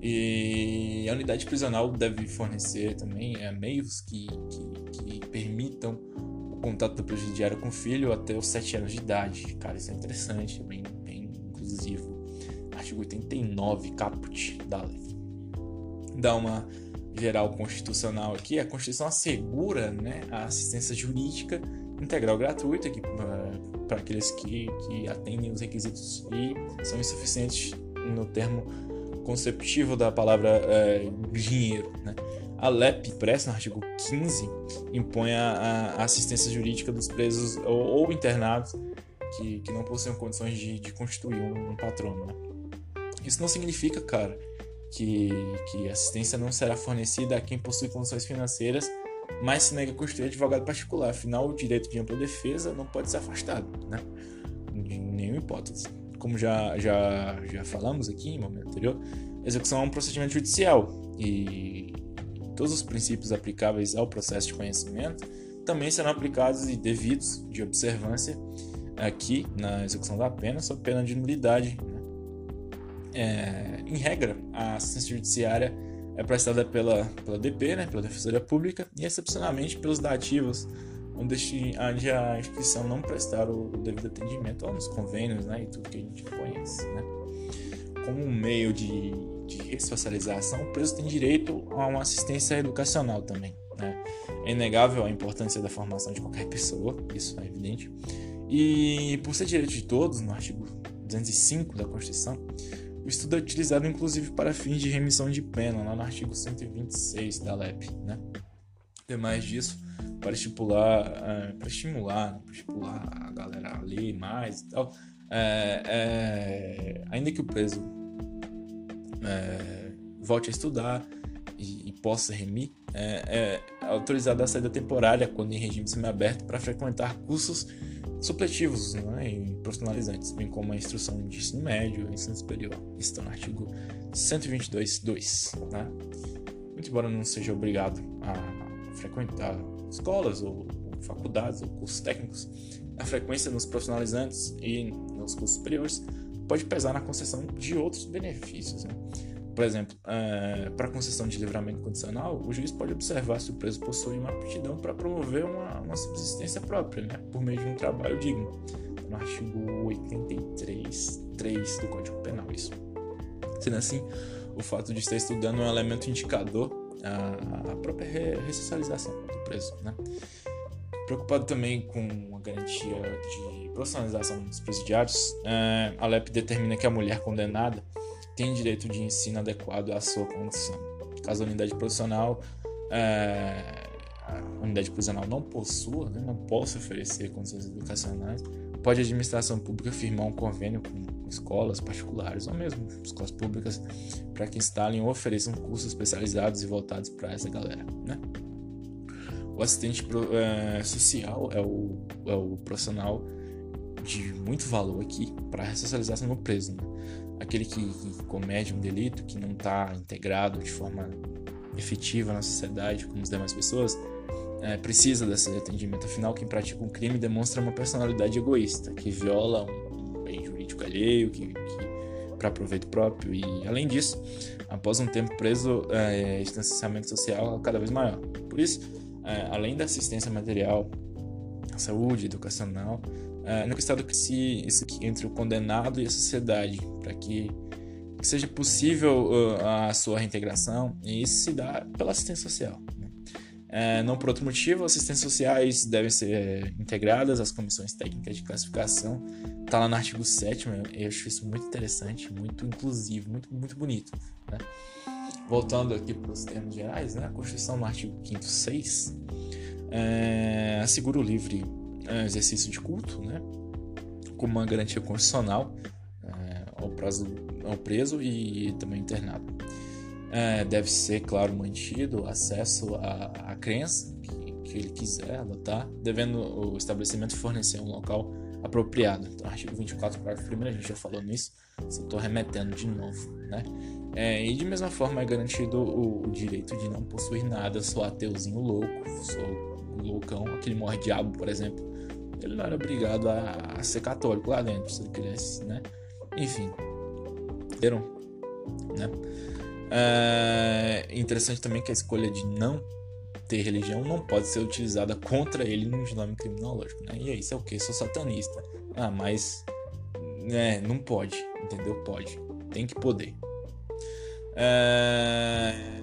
E a unidade prisional deve fornecer também é, meios que, que, que, permitam o contato do presidiário com o filho até os sete anos de idade. Cara, isso é interessante, é bem, bem inclusivo. Artigo 89, caput da lei. Dá uma geral constitucional aqui, a Constituição assegura né, a assistência jurídica integral gratuita para aqueles que, que atendem os requisitos e são insuficientes no termo conceptivo da palavra é, dinheiro. Né? A LEP presta no artigo 15 impõe a, a assistência jurídica dos presos ou, ou internados que, que não possuem condições de, de constituir um, um patrono. Né? Isso não significa, cara, que, que assistência não será fornecida a quem possui condições financeiras, mas se nega a constituir advogado particular. Afinal, o direito de ampla defesa não pode ser afastado, né? De nenhuma hipótese. Como já, já, já falamos aqui em momento anterior, execução é um procedimento judicial e todos os princípios aplicáveis ao processo de conhecimento também serão aplicados e devidos de observância aqui na execução da pena, sob pena de nulidade é, em regra, a assistência judiciária é prestada pela, pela DP, né, pela Defensoria Pública, e excepcionalmente pelos dativos, onde, a instituição não prestar o, devido atendimento nos convênios né, e tudo que a gente conhece. Né. Como um meio de, de o preso tem direito a uma assistência educacional também. Né. É inegável a importância da formação de qualquer pessoa, isso é evidente. E por ser direito de todos, no artigo 205 da Constituição, estudo é utilizado inclusive para fins de remissão de pena, lá no artigo 126 da LEP. Né? Demais disso, para estipular, é, para estimular, né? para estimular a galera a ler mais e tal, é, é, ainda que o preso é, volte a estudar e, e possa remir, é, é autorizado a saída temporária quando em regime semiaberto para frequentar cursos supletivos né, e profissionalizantes, bem como a instrução de ensino médio e ensino superior. Isso está no artigo 122.2. Né? Muito embora não seja obrigado a frequentar escolas ou, ou faculdades ou cursos técnicos, a frequência nos profissionalizantes e nos cursos superiores pode pesar na concessão de outros benefícios. Né? Por exemplo, é, para concessão de livramento condicional, o juiz pode observar se o preso possui uma aptidão para promover uma, uma subsistência própria, né, por meio de um trabalho digno. No artigo 83, 3 do Código Penal, isso. Sendo assim, o fato de estar estudando é um elemento indicador à, própria ressocialização do preso. Né? Preocupado também com a garantia de profissionalização dos presidiários, é, a LEP determina que a mulher condenada tem direito de ensino adequado à sua condição. Caso a unidade profissional, é, a unidade prisional não possua, né, não possa oferecer condições educacionais, pode a administração pública firmar um convênio com escolas particulares ou mesmo escolas públicas para que instalem ou ofereçam cursos especializados e voltados para essa galera, né? O assistente é, social é o, é o profissional de muito valor aqui para a ressocialização do preso. Né? Aquele que, que comete um delito, que não está integrado de forma efetiva na sociedade como as demais pessoas, é, precisa desse atendimento. Afinal, quem pratica um crime demonstra uma personalidade egoísta, que viola um bem jurídico alheio, que, que para proveito próprio. E, além disso, após um tempo preso, é, distanciamento social é cada vez maior. Por isso, é, além da assistência material, saúde, educacional, é, no estado que se entre o condenado e a sociedade, para que, que, seja possível a sua reintegração, e isso se dá pela assistência social. Né? É, não por outro motivo, assistências sociais devem ser integradas às comissões técnicas de classificação. Está lá no artigo 7 eu acho isso muito interessante, muito inclusivo, muito, muito bonito. Né? voltando aqui para os termos gerais, né? a Constituição no artigo 5 6 é, assegura o livre é, exercício de culto, né? como uma garantia constitucional é, ao, prazo, ao preso e também internado. É, deve ser, claro, mantido acesso à, à crença que, que, ele quiser adotar, devendo o estabelecimento fornecer um local apropriado. Então, artigo 24, parágrafo 1, a gente já falou nisso, só estou remetendo de novo. Né? É, e de mesma forma é garantido o, o, direito de não possuir nada, sou ateuzinho louco, sou loucão, aquele morre diabo, por exemplo. Ele não era obrigado a, a ser católico lá dentro, se ele quisesse, né? Enfim, entenderam? Né? É interessante também que a escolha de não ter religião não pode ser utilizada contra ele no exame criminológico, né? E aí, isso é o que? Sou satanista. Ah, mas né, não pode, entendeu? Pode. Tem que poder. É...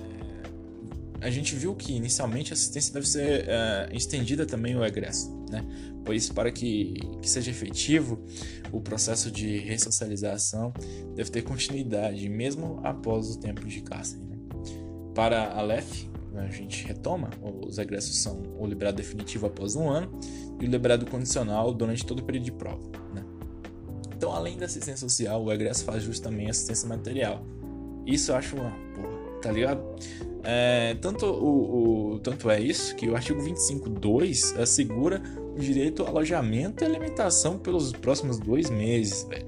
A gente viu que inicialmente a assistência deve ser é, estendida também ao egresso, né? Pois para que, que seja efetivo, o processo de ressocialização deve ter continuidade, mesmo após o tempo de cárcere. Né? Para a LEF, a gente retoma, os egressos são o liberado definitivo após um ano e o liberado condicional durante todo o período de prova. Né? Então, além da assistência social, o egresso faz justamente assistência material. Isso eu acho uma porra, tá ligado? É, tanto, o, o, tanto é isso que o artigo 25.2 assegura o direito ao alojamento e alimentação pelos próximos dois meses, velho.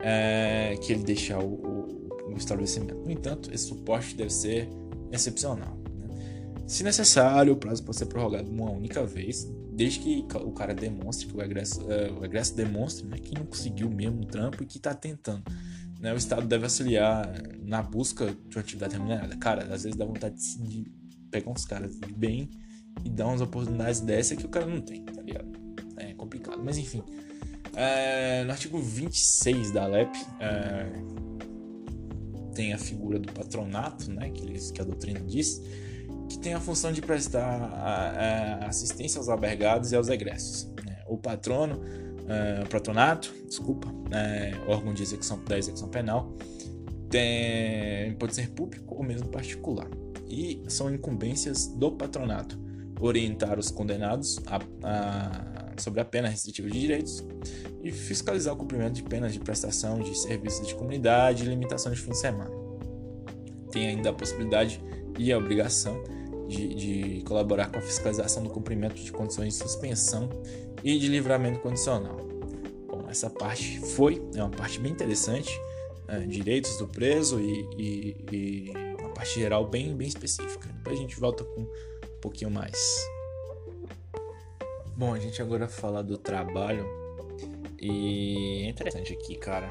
É, que ele deixar o, o, o, estabelecimento. No entanto, esse suporte deve ser excepcional. Né? Se necessário, o prazo pode ser prorrogado uma única vez, desde que o cara demonstre, que o egresso, é, o egresso demonstre né, que não conseguiu mesmo o trampo e que está tentando. Né? O Estado deve auxiliar na busca de uma atividade remunerada. Cara, às vezes dá vontade de pegar uns caras de bem e dar umas oportunidades dessa que o cara não tem, tá ligado? É complicado. Mas enfim. É, no artigo 26 da LEP é, tem a figura do patronato, né, que, eles, que a doutrina diz, que tem a função de prestar a, a assistência aos albergados e aos egressos. Né? O patrono, é, o patronato, desculpa, é, órgão de execução da execução penal, tem, pode ser público ou mesmo particular. E são incumbências do patronato orientar os condenados a, a, sobre a pena restritiva de direitos e fiscalizar o cumprimento de penas de prestação de serviços de comunidade e limitação de fim de semana. Tem ainda a possibilidade e a obrigação de, de colaborar com a fiscalização do cumprimento de condições de suspensão e de livramento condicional. Bom, essa parte foi, é uma parte bem interessante, é, direitos do preso e, e, e uma parte geral bem, bem específica. Depois a gente volta com um pouquinho mais. Bom, a gente agora fala do trabalho e é interessante aqui, cara.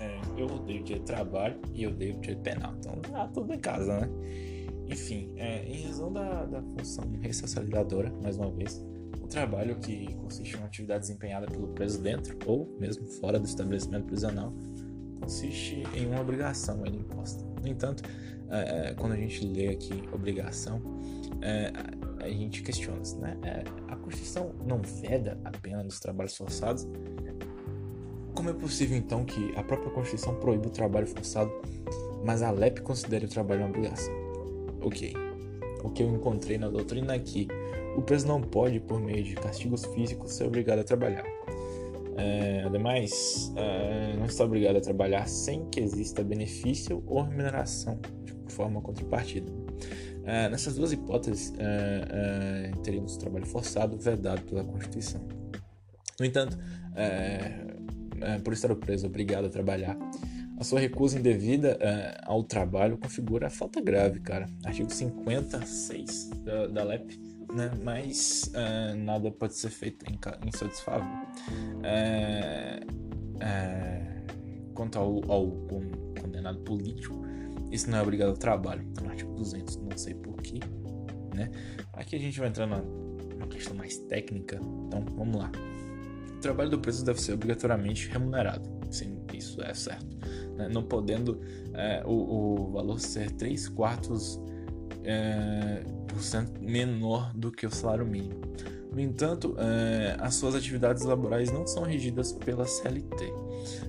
É, eu odeio dia de trabalho e eu odeio dia de penal, então tá tudo em casa, né? Enfim, é, em razão da, da função ressocializadora, mais uma vez, o trabalho que consiste em uma atividade desempenhada pelo preso dentro ou mesmo fora do estabelecimento prisional consiste em uma obrigação ele imposta. No entanto, é, é, quando a gente lê aqui obrigação, é, a gente questiona, né? É, a Constituição não veda a pena dos trabalhos forçados? Como é possível então que a própria Constituição proíba o trabalho forçado, mas a LEP considere o trabalho uma obrigação? Ok. O que eu encontrei na doutrina é que o preso não pode, por meio de castigos físicos, ser obrigado a trabalhar. É, ademais, é, não está obrigado a trabalhar sem que exista benefício ou remuneração de forma contrapartida. É, nessas duas hipóteses, é, é, teríamos o trabalho forçado vedado pela Constituição. No entanto, é, por estar o preso obrigado a trabalhar, a sua recusa indevida ao trabalho configura falta grave, cara. Artigo 56 da, da LEP, né? Mas nada pode ser feito em seu desfavor. quanto ao, ao condenado político, isso não é obrigado ao trabalho, no artigo 200, não sei porquê, né? Aqui a gente vai entrar numa questão mais técnica, então vamos lá. O trabalho do preso deve ser obrigatoriamente remunerado, sim, isso é certo, né? não podendo é, o, o, valor ser 3 quartos é, por cento menor do que o salário mínimo. No entanto, é, as suas atividades laborais não são regidas pela CLT.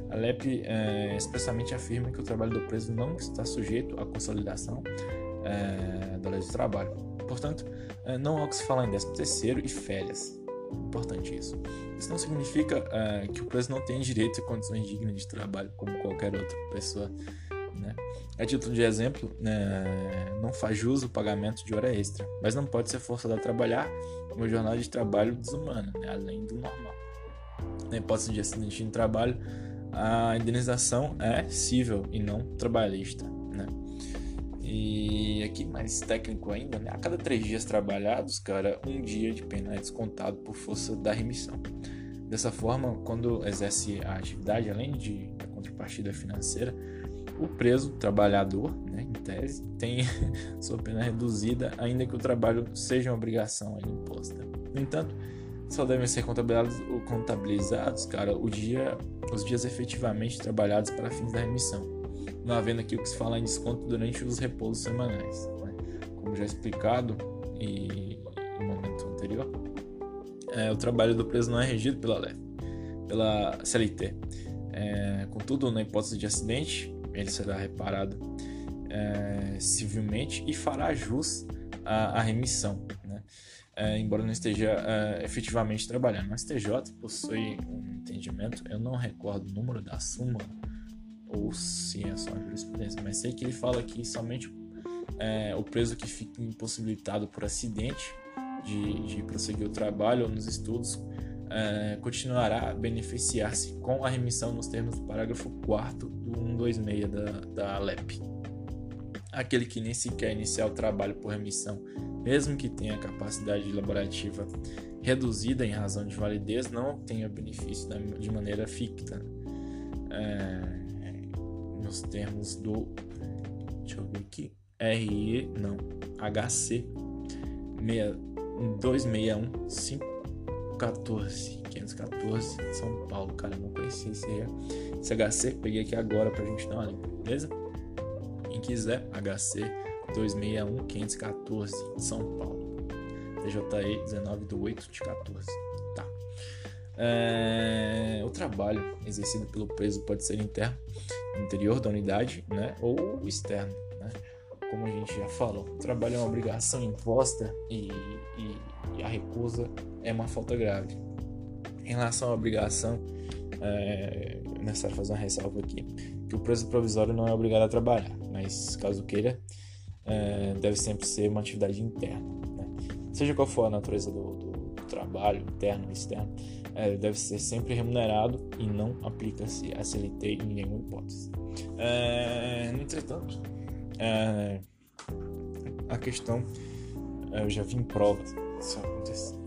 A LEP é, expressamente afirma que o trabalho do preso não está sujeito à consolidação é, da lei de trabalho. Portanto, é, não há o que se falar em 13 terceiro e férias. Importante isso. Isso não significa é, que o preso não tem direito a condições dignas de trabalho como qualquer outra pessoa. Né? A título de exemplo, é, não faz jus o pagamento de hora extra, mas não pode ser forçado a trabalhar uma jornada de trabalho desumana, né? além do normal. Na hipótese de acidente de trabalho, a indenização é civil e não trabalhista. Né? E aqui mais técnico ainda, né? a cada três dias trabalhados, cara, um dia de pena é descontado por força da remissão. Dessa forma, quando exerce a atividade, além de da contrapartida financeira, o preso, trabalhador, né, em tese, tem sua pena reduzida, ainda que o trabalho seja uma obrigação imposta. No entanto, só devem ser contabilizados, contabilizados cara, o dia, os dias efetivamente trabalhados para fins da remissão, não havendo aqui o que se fala em desconto durante os repousos semanais. Né? Como já explicado e no momento anterior, é, o trabalho do preso não é regido pela LEF, pela CLT. É, contudo, na hipótese de acidente, ele será reparado é, civilmente e fará jus à, à remissão, né? é, embora não esteja é, efetivamente trabalhando. O STJ possui um entendimento, eu não recordo o número da súmula ou se é só uma jurisprudência, mas sei que ele fala que somente é, o preso que fica impossibilitado por acidente de, de prosseguir o trabalho ou nos estudos é, continuará a beneficiar-se com a remissão nos termos do parágrafo 4 do 126 da, da. Aquele que nem sequer iniciar o trabalho por remissão, mesmo que tenha capacidade laborativa reduzida em razão de validez, não tenha benefício de maneira ficta. É, nos termos do. Deixa eu ver aqui. RE, não. HC 261 514 514 São Paulo, cara, não conhecia esse, esse HC, peguei aqui agora pra gente dar uma limpa, beleza? Quem quiser, HC 261 514 São Paulo. TJE 19 do 8 de 14. Tá. É, o trabalho exercido pelo preso pode ser interno, interior da unidade, né, ou externo, né? Como a gente já falou, o trabalho é uma obrigação imposta e, e, e a recusa é uma falta grave. Em relação à obrigação, é necessário fazer uma ressalva aqui, que o preso provisório não é obrigado a trabalhar, mas caso queira, é, deve sempre ser uma atividade interna. Né? Seja qual for a natureza do, do, trabalho, interno ou externo, é, deve ser sempre remunerado e não aplica-se a CLT em nenhuma hipótese. É, no entretanto, é, a questão é, eu já vi em provas isso acontecer.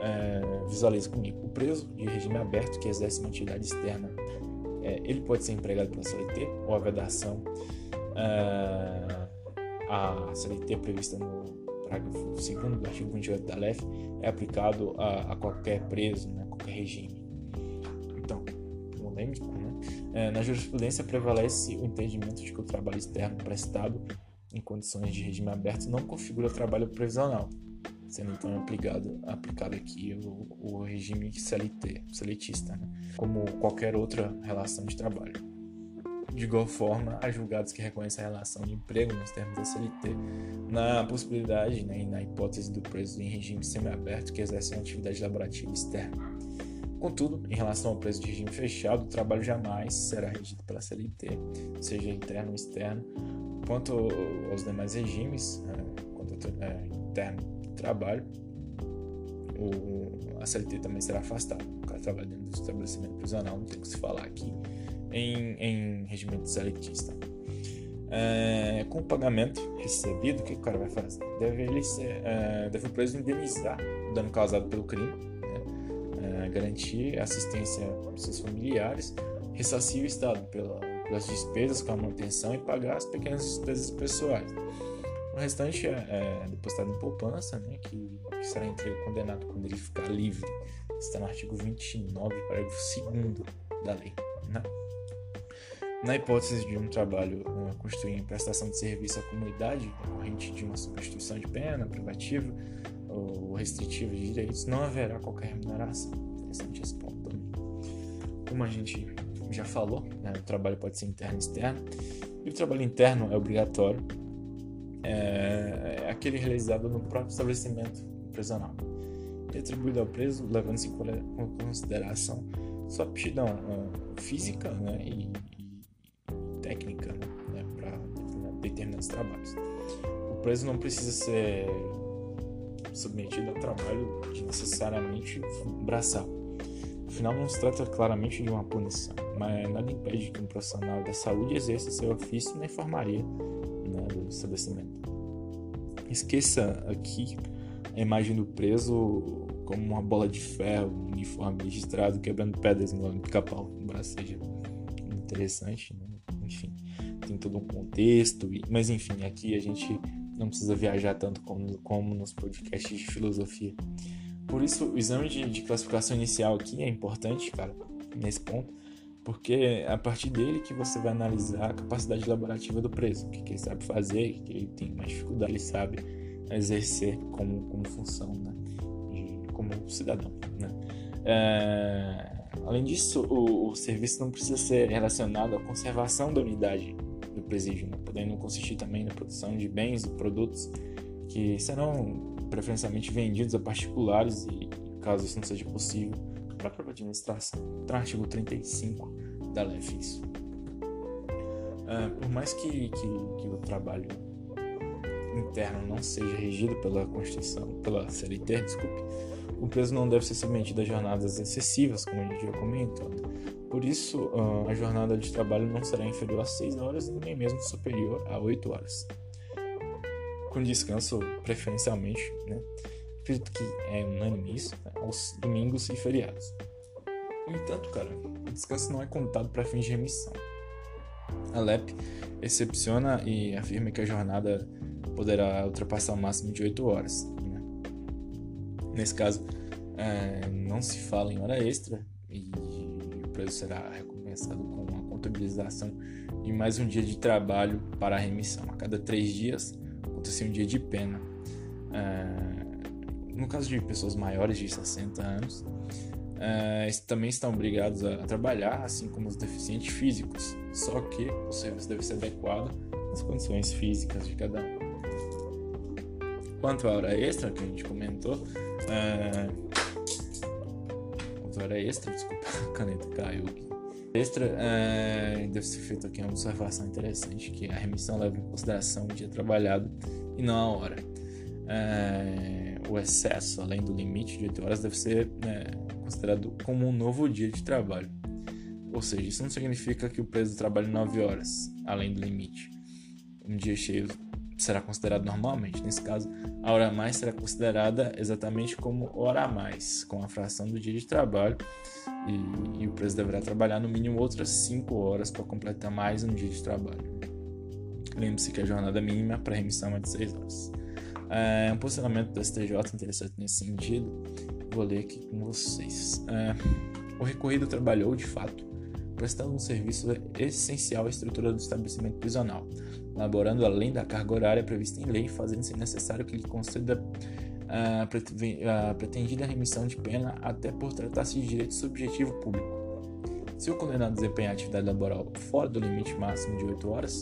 É, visualiza comigo. O preso de regime aberto que exerce uma atividade externa, é, ele pode ser empregado pela CLT ou a vedação é, a CLT prevista no parágrafo 2 do artigo 28 da LEF é aplicado a, a qualquer preso, né, qualquer regime. Então, polêmico, né? É, na jurisprudência prevalece o entendimento de que o trabalho externo prestado em condições de regime aberto não configura trabalho provisional, sendo então aplicado, aplicado aqui o, o regime CLT, seletista, né? como qualquer outra relação de trabalho. De igual forma, há julgados que reconhecem a relação de emprego nos termos da CLT, na possibilidade né, e na hipótese do preso em regime semiaberto que exerce uma atividade laborativa externa. Contudo, em relação ao preso de regime fechado, o trabalho jamais será regido pela CLT, seja interno ou externo. Quanto aos demais regimes, é, quanto é, interno trabalho, o, a CLT também será afastada. O cara trabalha dentro do estabelecimento prisional, não tem o que se falar aqui em, em regimento seletista. É, com o pagamento recebido, o que o cara vai fazer? Deve, ele ser, é, deve o preso indenizar o dano causado pelo crime, né? é, garantir assistência aos seus familiares, ressarcir o Estado pela, pelas despesas com a manutenção e pagar as pequenas despesas pessoais. O restante é, é depositado em poupança, né, que, que será entregue ao condenado quando ele ficar livre. Está no artigo 29, parágrafo 2 da lei. Né? Na hipótese de um trabalho constituir em prestação de serviço à comunidade, decorrente de uma substituição de pena privativa, ou restritivo de direitos, não haverá qualquer remuneração. Interessante esse ponto também. Como a gente já falou, né, o trabalho pode ser interno e externo, e o trabalho interno é obrigatório, é, é aquele realizado no próprio estabelecimento prisional, e atribuído ao preso, levando-se em consideração sua aptidão uh, física né, e, e técnica né, para determinados trabalhos. O preso não precisa ser submetido a trabalho de necessariamente braçal. Afinal, não se trata claramente de uma punição, mas nada impede que um profissional da saúde exerça seu ofício na enfermaria né, do estabelecimento. Esqueça aqui a imagem do preso como uma bola de ferro, um uniforme registrado, quebrando pedras no pica-pau, embora seja interessante, né? enfim, tem todo um contexto, mas enfim, aqui a gente não precisa viajar tanto como, como nos podcasts de filosofia. Por isso, o exame de, de classificação inicial aqui é importante, cara, nesse ponto, porque é a partir dele que você vai analisar a capacidade laborativa do preso, o que, que ele sabe fazer, o que ele tem mais dificuldade, ele sabe exercer como, como função, né? De, como cidadão, né? É, além disso, o, o, serviço não precisa ser relacionado à conservação da unidade do presídio, né? podendo consistir também na produção de bens e produtos que serão preferencialmente vendidos a particulares e, caso isso não seja possível, para a própria administração. Está no artigo 35 da lei isso. É, por mais que, que, que, o trabalho interno não seja regido pela Constituição, pela CLT, desculpe, o preso não deve ser submetido a jornadas excessivas, como a gente já comentou. Né? Por isso, a jornada de trabalho não será inferior a 6 horas nem mesmo superior a 8 horas. Com descanso, preferencialmente, né? acredito que é unânime isso, né? aos domingos e feriados. No entanto, cara, o descanso não é contado para fins de remissão. A LEP excepciona e afirma que a jornada poderá ultrapassar o máximo de 8 horas. Né? Nesse caso, é, não se fala em hora extra e o preço será recompensado com a contabilização de mais um dia de trabalho para a remissão. A cada três dias, acontece um dia de pena. É, no caso de pessoas maiores de 60 anos, é, também estão obrigados a, a trabalhar, assim como os deficientes físicos, só que o serviço deve ser adequado às condições físicas de cada um. Quanto à hora extra que a gente comentou, à hora extra, desculpa, a caneta caiu aqui. Extra, é... deve ser feito aqui uma observação interessante, que a remissão leva em consideração o dia trabalhado e não a hora. É... O excesso, além do limite de 8 horas, deve ser né, considerado como um novo dia de trabalho. Ou seja, isso não significa que o preso trabalhe 9 horas, além do limite. Um dia cheio será considerado normalmente. Nesse caso, a hora a mais será considerada exatamente como hora a mais, com a fração do dia de trabalho, e, e o preso deverá trabalhar no mínimo outras 5 horas para completar mais um dia de trabalho. Lembre-se que a jornada mínima para remissão é de 6 horas. É um posicionamento do STJ interessante nesse sentido, vou ler aqui com vocês. É, o recorrido trabalhou, de fato, prestando um serviço essencial à estrutura do estabelecimento prisional, elaborando além da carga horária prevista em lei, fazendo-se necessário que lhe conceda a pretendida remissão de pena até por tratar-se de direito subjetivo público. Se o condenado desempenhar atividade laboral fora do limite máximo de 8 horas,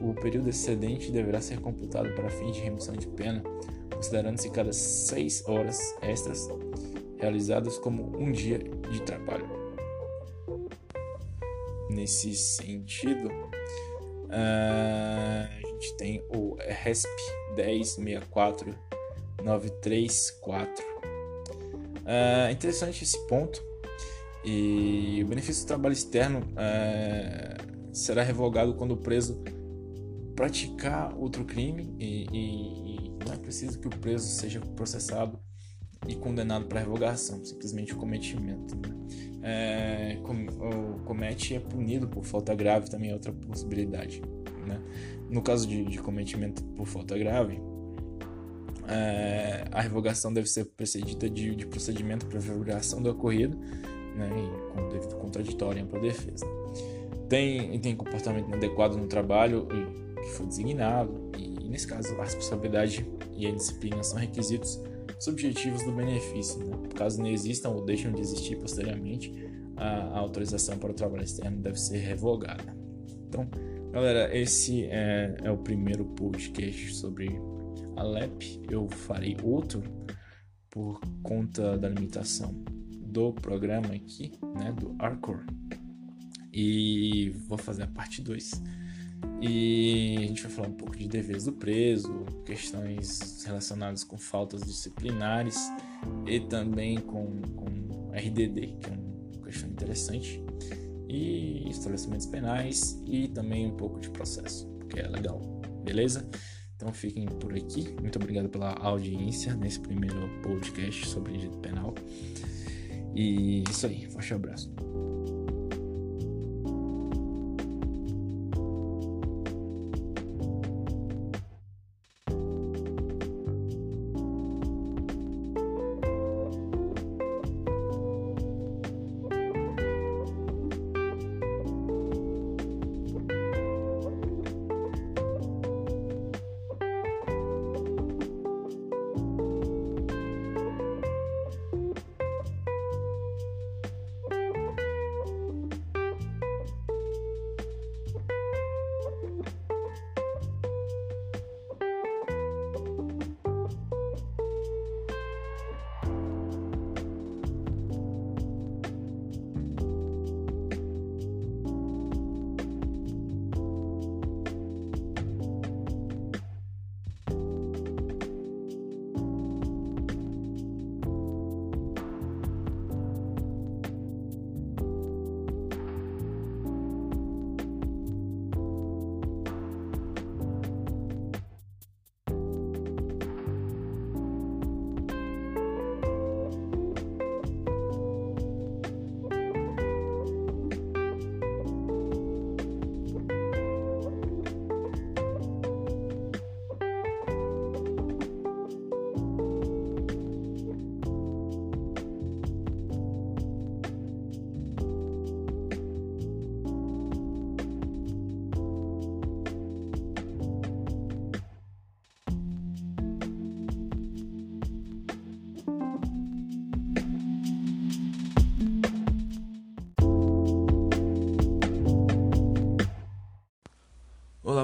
o período excedente deverá ser computado para fins de remissão de pena, considerando-se cada 6 horas extras realizadas como um dia de trabalho nesse sentido, uh, a gente tem o RESP 1064934. Uh, interessante esse ponto. E o benefício do trabalho externo uh, será revogado quando o preso praticar outro crime e, e, e não é preciso que o preso seja processado e condenado para revogação, simplesmente o cometimento. Né? é, com, o comete é punido por falta grave também é outra possibilidade. Né? No caso de, de cometimento por falta grave, é, a revogação deve ser precedida de, de procedimento para revogação do ocorrido né, e com devido contraditório para a defesa. Tem, tem comportamento inadequado no trabalho que foi designado, e nesse caso a responsabilidade e a disciplina são requisitos subjetivos do benefício. Né? Caso não existam ou deixem de existir posteriormente, a, autorização para o trabalho externo deve ser revogada. Então, galera, esse é, é o primeiro podcast sobre a LEP. Eu farei outro por conta da limitação do programa aqui, né, do Arcor. E vou fazer a parte 2. E a gente vai falar um pouco de deveres do preso, questões relacionadas com faltas disciplinares e também com, com RDD, que é uma questão interessante, e estabelecimentos penais e também um pouco de processo, que é legal, beleza? Então fiquem por aqui. Muito obrigado pela audiência nesse primeiro podcast sobre direito penal. E isso aí, forte abraço.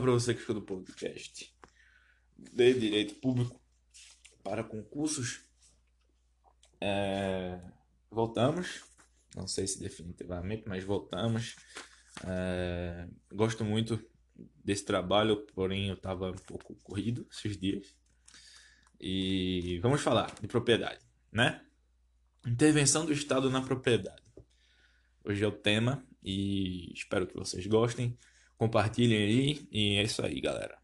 Olá para você que escuta o podcast de Direito Público para concursos. É... Voltamos, não sei se definitivamente, mas voltamos. É... Gosto muito desse trabalho, porém eu estava um pouco corrido esses dias. E vamos falar de propriedade, né? Intervenção do Estado na propriedade. Hoje é o tema e espero que vocês gostem. Compartilhem aí e é isso aí, galera.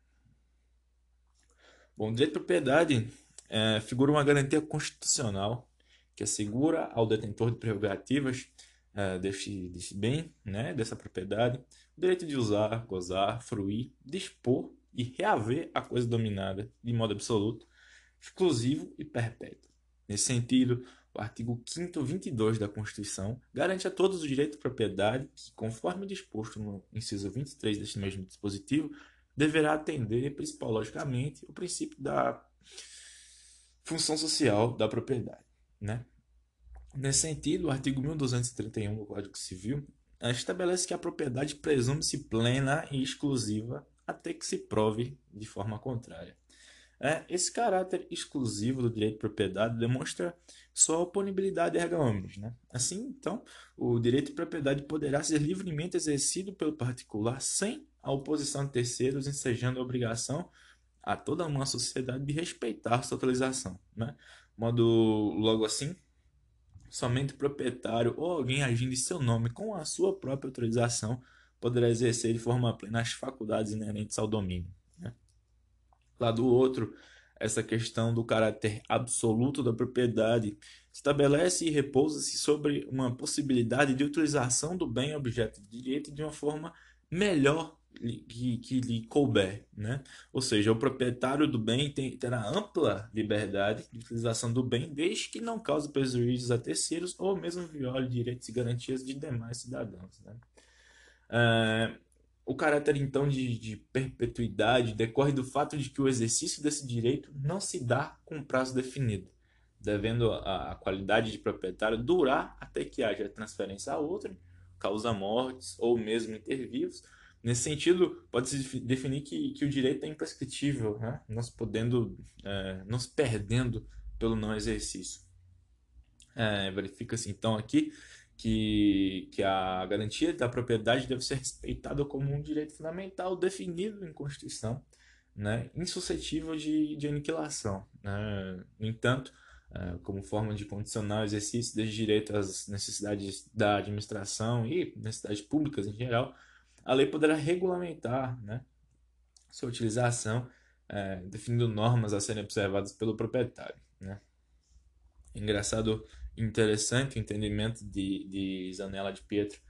Bom, direito de propriedade é, figura uma garantia constitucional que assegura ao detentor de prerrogativas é, deste, bem, né, dessa propriedade, o direito de usar, gozar, fruir, dispor e reaver a coisa dominada de modo absoluto, exclusivo e perpétuo. Nesse sentido, o artigo 5 22 da Constituição garante a todos o direito de propriedade que, conforme disposto no inciso 23 deste mesmo dispositivo, deverá atender principalmente o princípio da função social da propriedade. Né? Nesse sentido, o artigo 1231 do Código Civil estabelece que a propriedade presume-se plena e exclusiva até que se prove de forma contrária. É, esse caráter exclusivo do direito de propriedade demonstra sua oponibilidade erga omnes. Né? Assim, então, o direito de propriedade poderá ser livremente exercido pelo particular sem a oposição de terceiros, ensejando a obrigação a toda uma sociedade de respeitar sua utilização. Né? Modo, logo assim, somente o proprietário ou alguém agindo em seu nome com a sua própria autorização poderá exercer de forma plena as faculdades inerentes ao domínio. Lá do outro, essa questão do caráter absoluto da propriedade estabelece e repousa-se sobre uma possibilidade de utilização do bem objeto de direito de uma forma melhor que, que lhe couber, né? Ou seja, o proprietário do bem tem, terá ampla liberdade de utilização do bem, desde que não cause prejuízos a terceiros ou mesmo viole direitos e garantias de demais cidadãos, né? Uh, o caráter, então, de, de, perpetuidade decorre do fato de que o exercício desse direito não se dá com prazo definido, devendo a, a qualidade de proprietário durar até que haja transferência a outro, causa mortes ou mesmo intervivos. Nesse sentido, pode-se definir que, que o direito é imprescritível, né? não se podendo, é, não se perdendo pelo não exercício. É, Verifica-se então aqui que, que a garantia da propriedade deve ser respeitada como um direito fundamental definido em Constituição, né, insuscetível de, de aniquilação. Né? No entanto, é, como forma de condicionar o exercício desse direito às necessidades da administração e necessidades públicas em geral, a lei poderá regulamentar né, sua utilização, é, definindo normas a serem observadas pelo proprietário. Né? Engraçado, interessante o entendimento de, de Zanella de Pietro,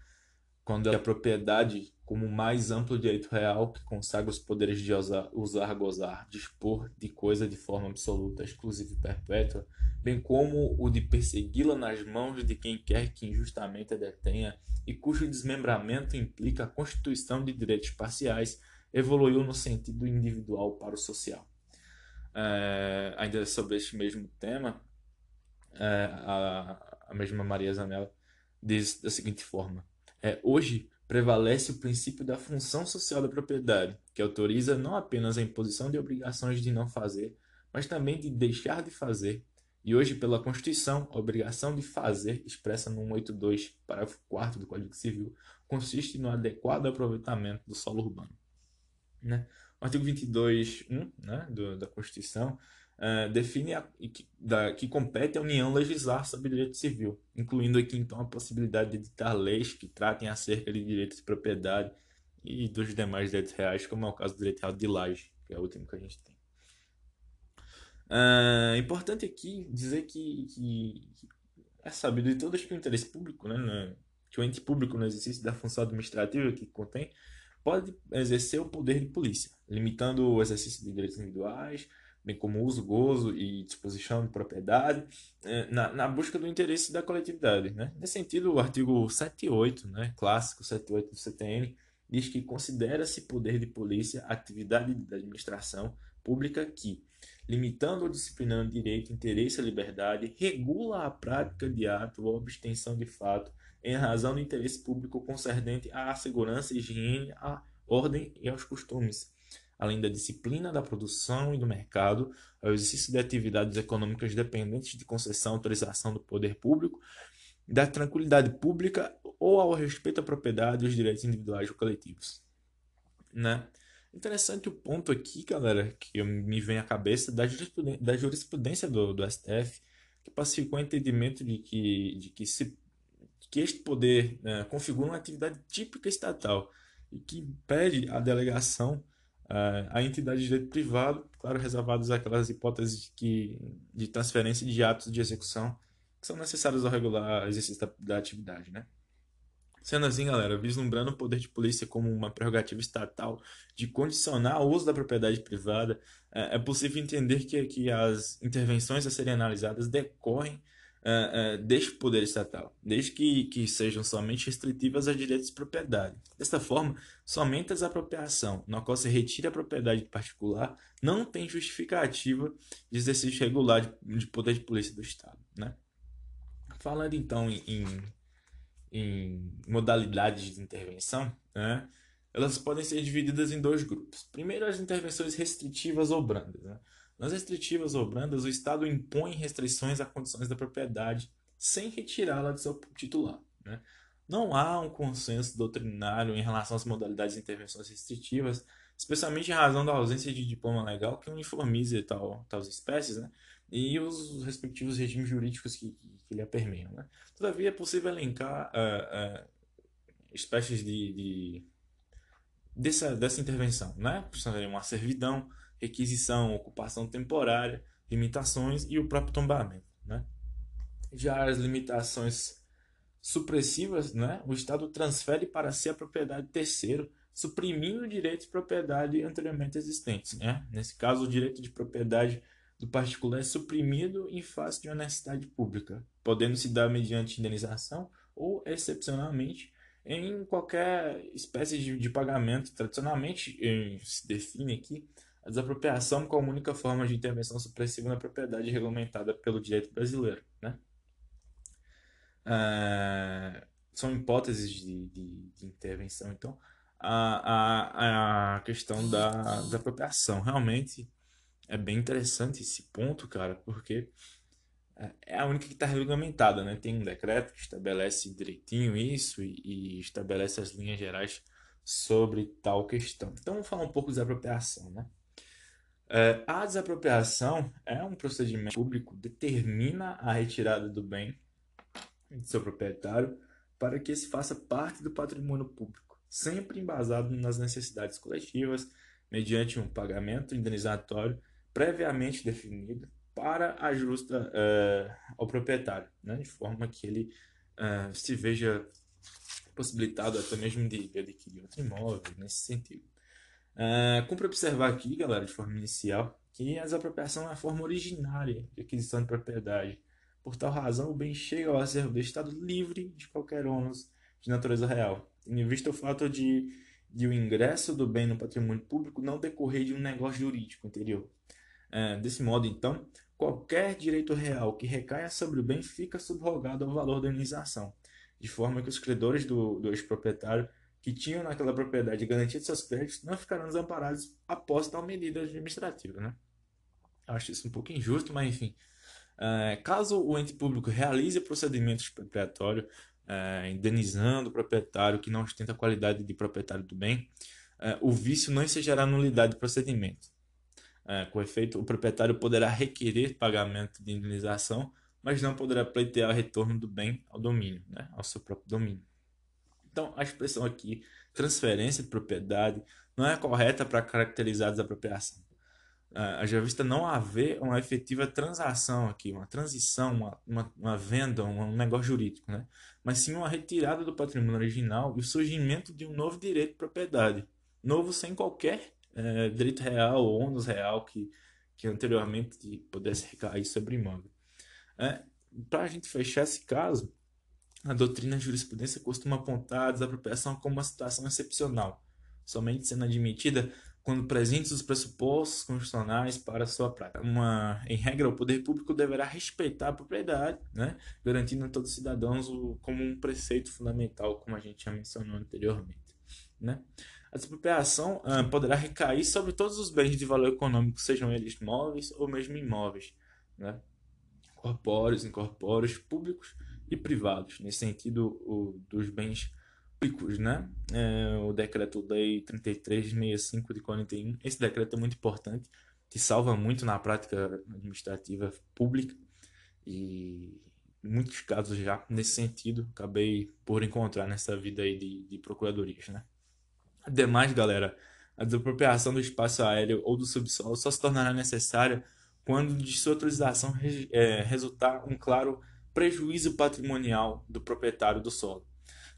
quando a propriedade como o mais amplo direito real que consagra os poderes de usar, usar, gozar, dispor de coisa de forma absoluta, exclusiva e perpétua, bem como o de persegui-la nas mãos de quem quer que injustamente a detenha e cujo desmembramento implica a constituição de direitos parciais, evoluiu no sentido individual para o social. É, ainda sobre este mesmo tema, é, a, a mesma Maria Zanella diz da seguinte forma: é, Hoje, prevalece o princípio da função social da propriedade, que autoriza não apenas a imposição de obrigações de não fazer, mas também de deixar de fazer. E hoje, pela Constituição, a obrigação de fazer, expressa no 182, parágrafo 4 do Código Civil, consiste no adequado aproveitamento do solo urbano. Né? O artigo 22.1 né, da Constituição uh, define a, que, da, que compete à União legislar sobre direito civil, incluindo aqui então a possibilidade de editar leis que tratem acerca de direitos de propriedade e dos demais direitos reais, como é o caso do direito real de laje, que é o último que a gente tem. Uh, importante aqui dizer que, que, é sabido de todos que o interesse público, né, que o ente público no exercício da função administrativa que contém, pode exercer o poder de polícia, limitando o exercício de direitos individuais, bem como uso, gozo e disposição de propriedade, é, na, na busca do interesse da coletividade. Né? Nesse sentido, o artigo 78, né, clássico 78 do CTN, diz que considera-se poder de polícia atividade da administração pública que, limitando ou disciplinando direito, interesse e liberdade, regula a prática de ato ou abstenção de fato em razão do interesse público concernente à segurança, higiene, à ordem e aos costumes além da disciplina da produção e do mercado, ao exercício de atividades econômicas dependentes de concessão autorização do poder público, da tranquilidade pública ou ao respeito à propriedade e aos direitos individuais ou coletivos. Né? Interessante o ponto aqui, galera, que me vem à cabeça da jurisprudência, da jurisprudência do, do STF, que pacificou o entendimento de que, de que, se, que este poder né, configura uma atividade típica estatal e que pede a delegação a entidade de direito privado, claro, reservadas aquelas hipóteses de, que, de transferência de atos de execução que são necessários ao regular exercício da, da atividade, né? Sendo assim, galera, vislumbrando o poder de polícia como uma prerrogativa estatal de condicionar o uso da propriedade privada, é, é possível entender que, que as intervenções a serem analisadas decorrem uh, deste poder estatal, desde que, que sejam somente restritivas a direitos de propriedade. Desta forma, somente a apropriação na qual se retira a propriedade particular não tem justificativa de exercício regular de, de poder de polícia do Estado. Né? Falando então em, em, em modalidades de intervenção, né? elas podem ser divididas em dois grupos. Primeiro, as intervenções restritivas ou brandas. Né? Nas restritivas ou brandas, o Estado impõe restrições a condições da propriedade sem retirá-la de seu titular. Né? Não há um consenso doutrinário em relação às modalidades de intervenções restritivas, especialmente em razão da ausência de diploma legal que uniformize tal, tais espécies né? e os respectivos regimes jurídicos que, que, que lhe permeiam. Né? Todavia, é possível elencar uh, uh, espécies de, de, dessa, dessa intervenção. Né? Uma servidão, requisição, ocupação temporária, limitações e o próprio tombamento. Né? Já as limitações supressivas, né? o Estado transfere para si a propriedade terceiro, suprimindo o direito de propriedade anteriormente existentes. Né? Nesse caso, o direito de propriedade do particular é suprimido em face de uma necessidade pública, podendo se dar mediante indenização ou, excepcionalmente, em qualquer espécie de, de pagamento. Tradicionalmente, se define aqui A desapropriação como única forma de intervenção supressiva na propriedade regulamentada pelo direito brasileiro. Né? É, são hipóteses de, de, de, intervenção. Então, a, a, a questão da desapropriação realmente é bem interessante esse ponto, cara, porque é a única que está regulamentada, né? Tem um decreto que estabelece direitinho isso e, e, estabelece as linhas gerais sobre tal questão. Então, vamos falar um pouco de desapropriação, né? É, a desapropriação é um procedimento público que determina a retirada do bem de seu proprietário para que se faça parte do patrimônio público, sempre embasado nas necessidades coletivas, mediante um pagamento indenizatório previamente definido para a justa uh, ao proprietário, né? de forma que ele uh, se veja possibilitado até mesmo de adquirir outro imóvel nesse sentido. Uh, cumpre observar aqui, galera, de forma inicial, que a desapropriação é a forma originária de aquisição de propriedade. Por tal razão, o bem chega ao acervo do Estado livre de qualquer ônus de natureza real, em vista o fato de, de o ingresso do bem no patrimônio público não decorrer de um negócio jurídico anterior. Uh, desse modo, então, qualquer direito real que recaia sobre o bem fica subrogado ao valor da indenização, de forma que os credores do, do ex-proprietário que tinham naquela propriedade garantido seus créditos não ficarão desamparados após tal medida administrativa. Né? Acho isso um pouco injusto, mas enfim. É, caso o ente público realize procedimento expropriatório, é, indenizando o proprietário que não ostenta a qualidade de proprietário do bem, é, o vício não ensejará nulidade do procedimento. É, com efeito, o proprietário poderá requerer pagamento de indenização, mas não poderá pleitear retorno do bem ao domínio, né, ao seu próprio domínio. Então, a expressão aqui, transferência de propriedade, não é correta para caracterizar a desapropriação. É, já vista não haver uma efetiva transação aqui, uma transição, uma, uma, uma venda, um, negócio jurídico, né? mas sim uma retirada do patrimônio original e o surgimento de um novo direito de propriedade, novo sem qualquer é, direito real ou ônus real que, que anteriormente pudesse recair sobre imóvel. É, Para a gente fechar esse caso, a doutrina de jurisprudência costuma apontar a desapropriação como uma situação excepcional, somente sendo admitida quando presentes os pressupostos constitucionais para sua prática. Uma, em regra, o poder público deverá respeitar a propriedade, né, garantindo a todos os cidadãos o, como um preceito fundamental, como a gente já mencionou anteriormente. Né? A desapropriação uh, poderá recair sobre todos os bens de valor econômico, sejam eles móveis ou mesmo imóveis, né? corpóreos, incorpóreos, públicos e privados, nesse sentido o, dos bens públicos, né? É, o decreto-lei 3365 de 41, esse decreto é muito importante, que salva muito na prática administrativa pública e muitos casos já nesse sentido acabei por encontrar nessa vida aí de, de procuradorias, né? Ademais, galera, a desapropriação do espaço aéreo ou do subsolo só se tornará necessária quando de sua utilização é, resultar um claro prejuízo patrimonial do proprietário do solo.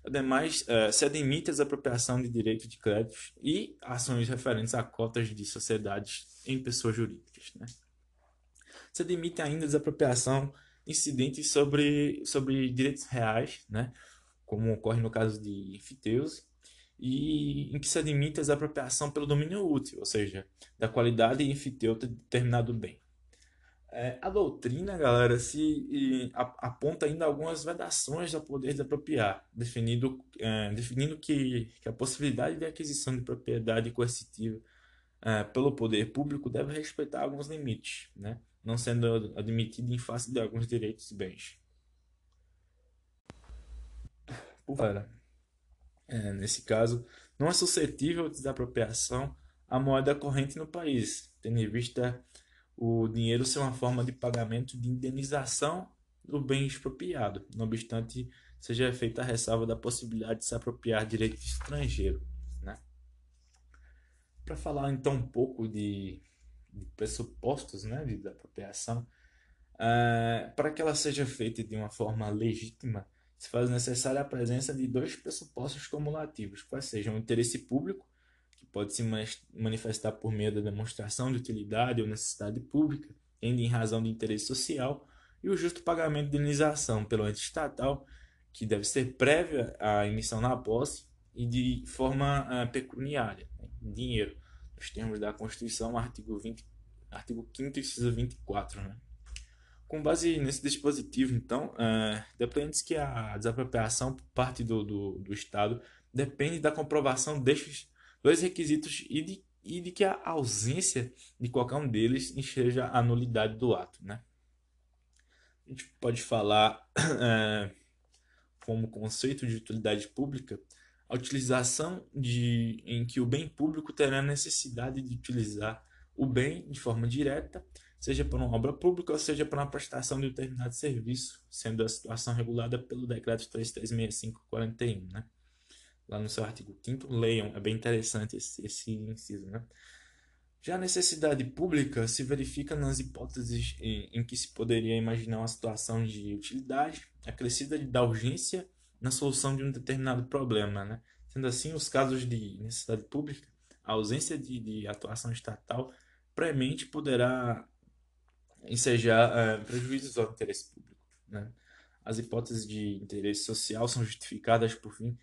Ademais, é, se admite a desapropriação de direitos de créditos e ações referentes a cotas de sociedades em pessoas jurídicas. Né? Se admite ainda a desapropriação incidente sobre, sobre direitos reais, né? como ocorre no caso de enfiteuses, e em que se admite a desapropriação pelo domínio útil, ou seja, da qualidade enfiteuta de determinado bem. É, a doutrina, galera, se aponta ainda algumas vedações ao poder desapropriar, definindo, é, definindo que, que, a possibilidade de aquisição de propriedade coercitiva é, pelo poder público deve respeitar alguns limites, né? não sendo admitido em face de alguns direitos e bens. Galera, é, nesse caso, não é suscetível de desapropriação a moeda corrente no país, tendo em vista o dinheiro ser uma forma de pagamento de indenização do bem expropriado, não obstante seja feita a ressalva da possibilidade de se apropriar direito estrangeiro. Né? Para falar então um pouco de, de pressupostos né, de, da apropriação, uh, para que ela seja feita de uma forma legítima, se faz necessária a presença de dois pressupostos cumulativos, quais sejam o interesse público, pode se manifestar por meio da demonstração de utilidade ou necessidade pública, tendo em razão de interesse social, e o justo pagamento de indenização pelo ente estatal, que deve ser prévia à emissão na posse e de forma uh, pecuniária, né, em dinheiro, os termos da Constituição, artigo 20, artigo 5 inciso 24, né? Com base nesse dispositivo, então, é, depende que a desapropriação por parte do, do, do Estado depende da comprovação destes dois requisitos e de, e de que a ausência de qualquer um deles enxerga a nulidade do ato. Né? A gente pode falar é, como conceito de utilidade pública a utilização de, em que o bem público terá necessidade de utilizar o bem de forma direta seja por uma obra pública ou seja por uma prestação de determinado serviço, sendo a situação regulada pelo Decreto 3365-41, né? Lá no seu artigo 5 leiam, é bem interessante esse, esse inciso, né? Já a necessidade pública se verifica nas hipóteses em, em que se poderia imaginar uma situação de utilidade acrescida da urgência na solução de um determinado problema, né? Sendo assim, os casos de necessidade pública, a ausência de, de atuação estatal premente poderá ensejar uh, prejuízos ao interesse público. Né? As hipóteses de interesse social são justificadas, por fim,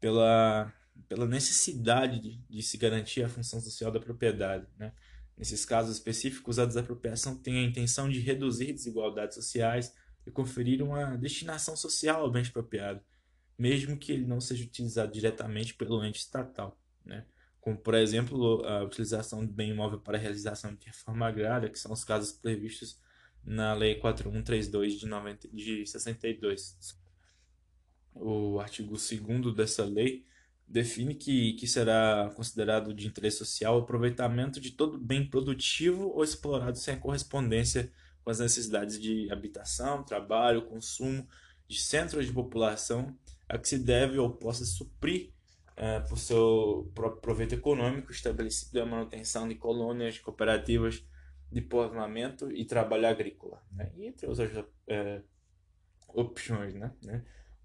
pela, pela necessidade de, de se garantir a função social da propriedade. Né? Nesses casos específicos, a desapropriação tem a intenção de reduzir desigualdades sociais e conferir uma destinação social ao bem expropriado, mesmo que ele não seja utilizado diretamente pelo ente estatal. Né? como por exemplo a utilização do bem imóvel para realização de reforma agrária, que são os casos previstos na Lei 4132 de, 90, de 62. O artigo 2 dessa lei define que, que será considerado de interesse social o aproveitamento de todo bem produtivo ou explorado sem correspondência com as necessidades de habitação, trabalho, consumo de centros de população a que se deve ou possa suprir é, por seu próprio proveito econômico, estabelecido a manutenção de colônias, cooperativas de povoamento e trabalho agrícola, né? e entre outras é, opções. Né?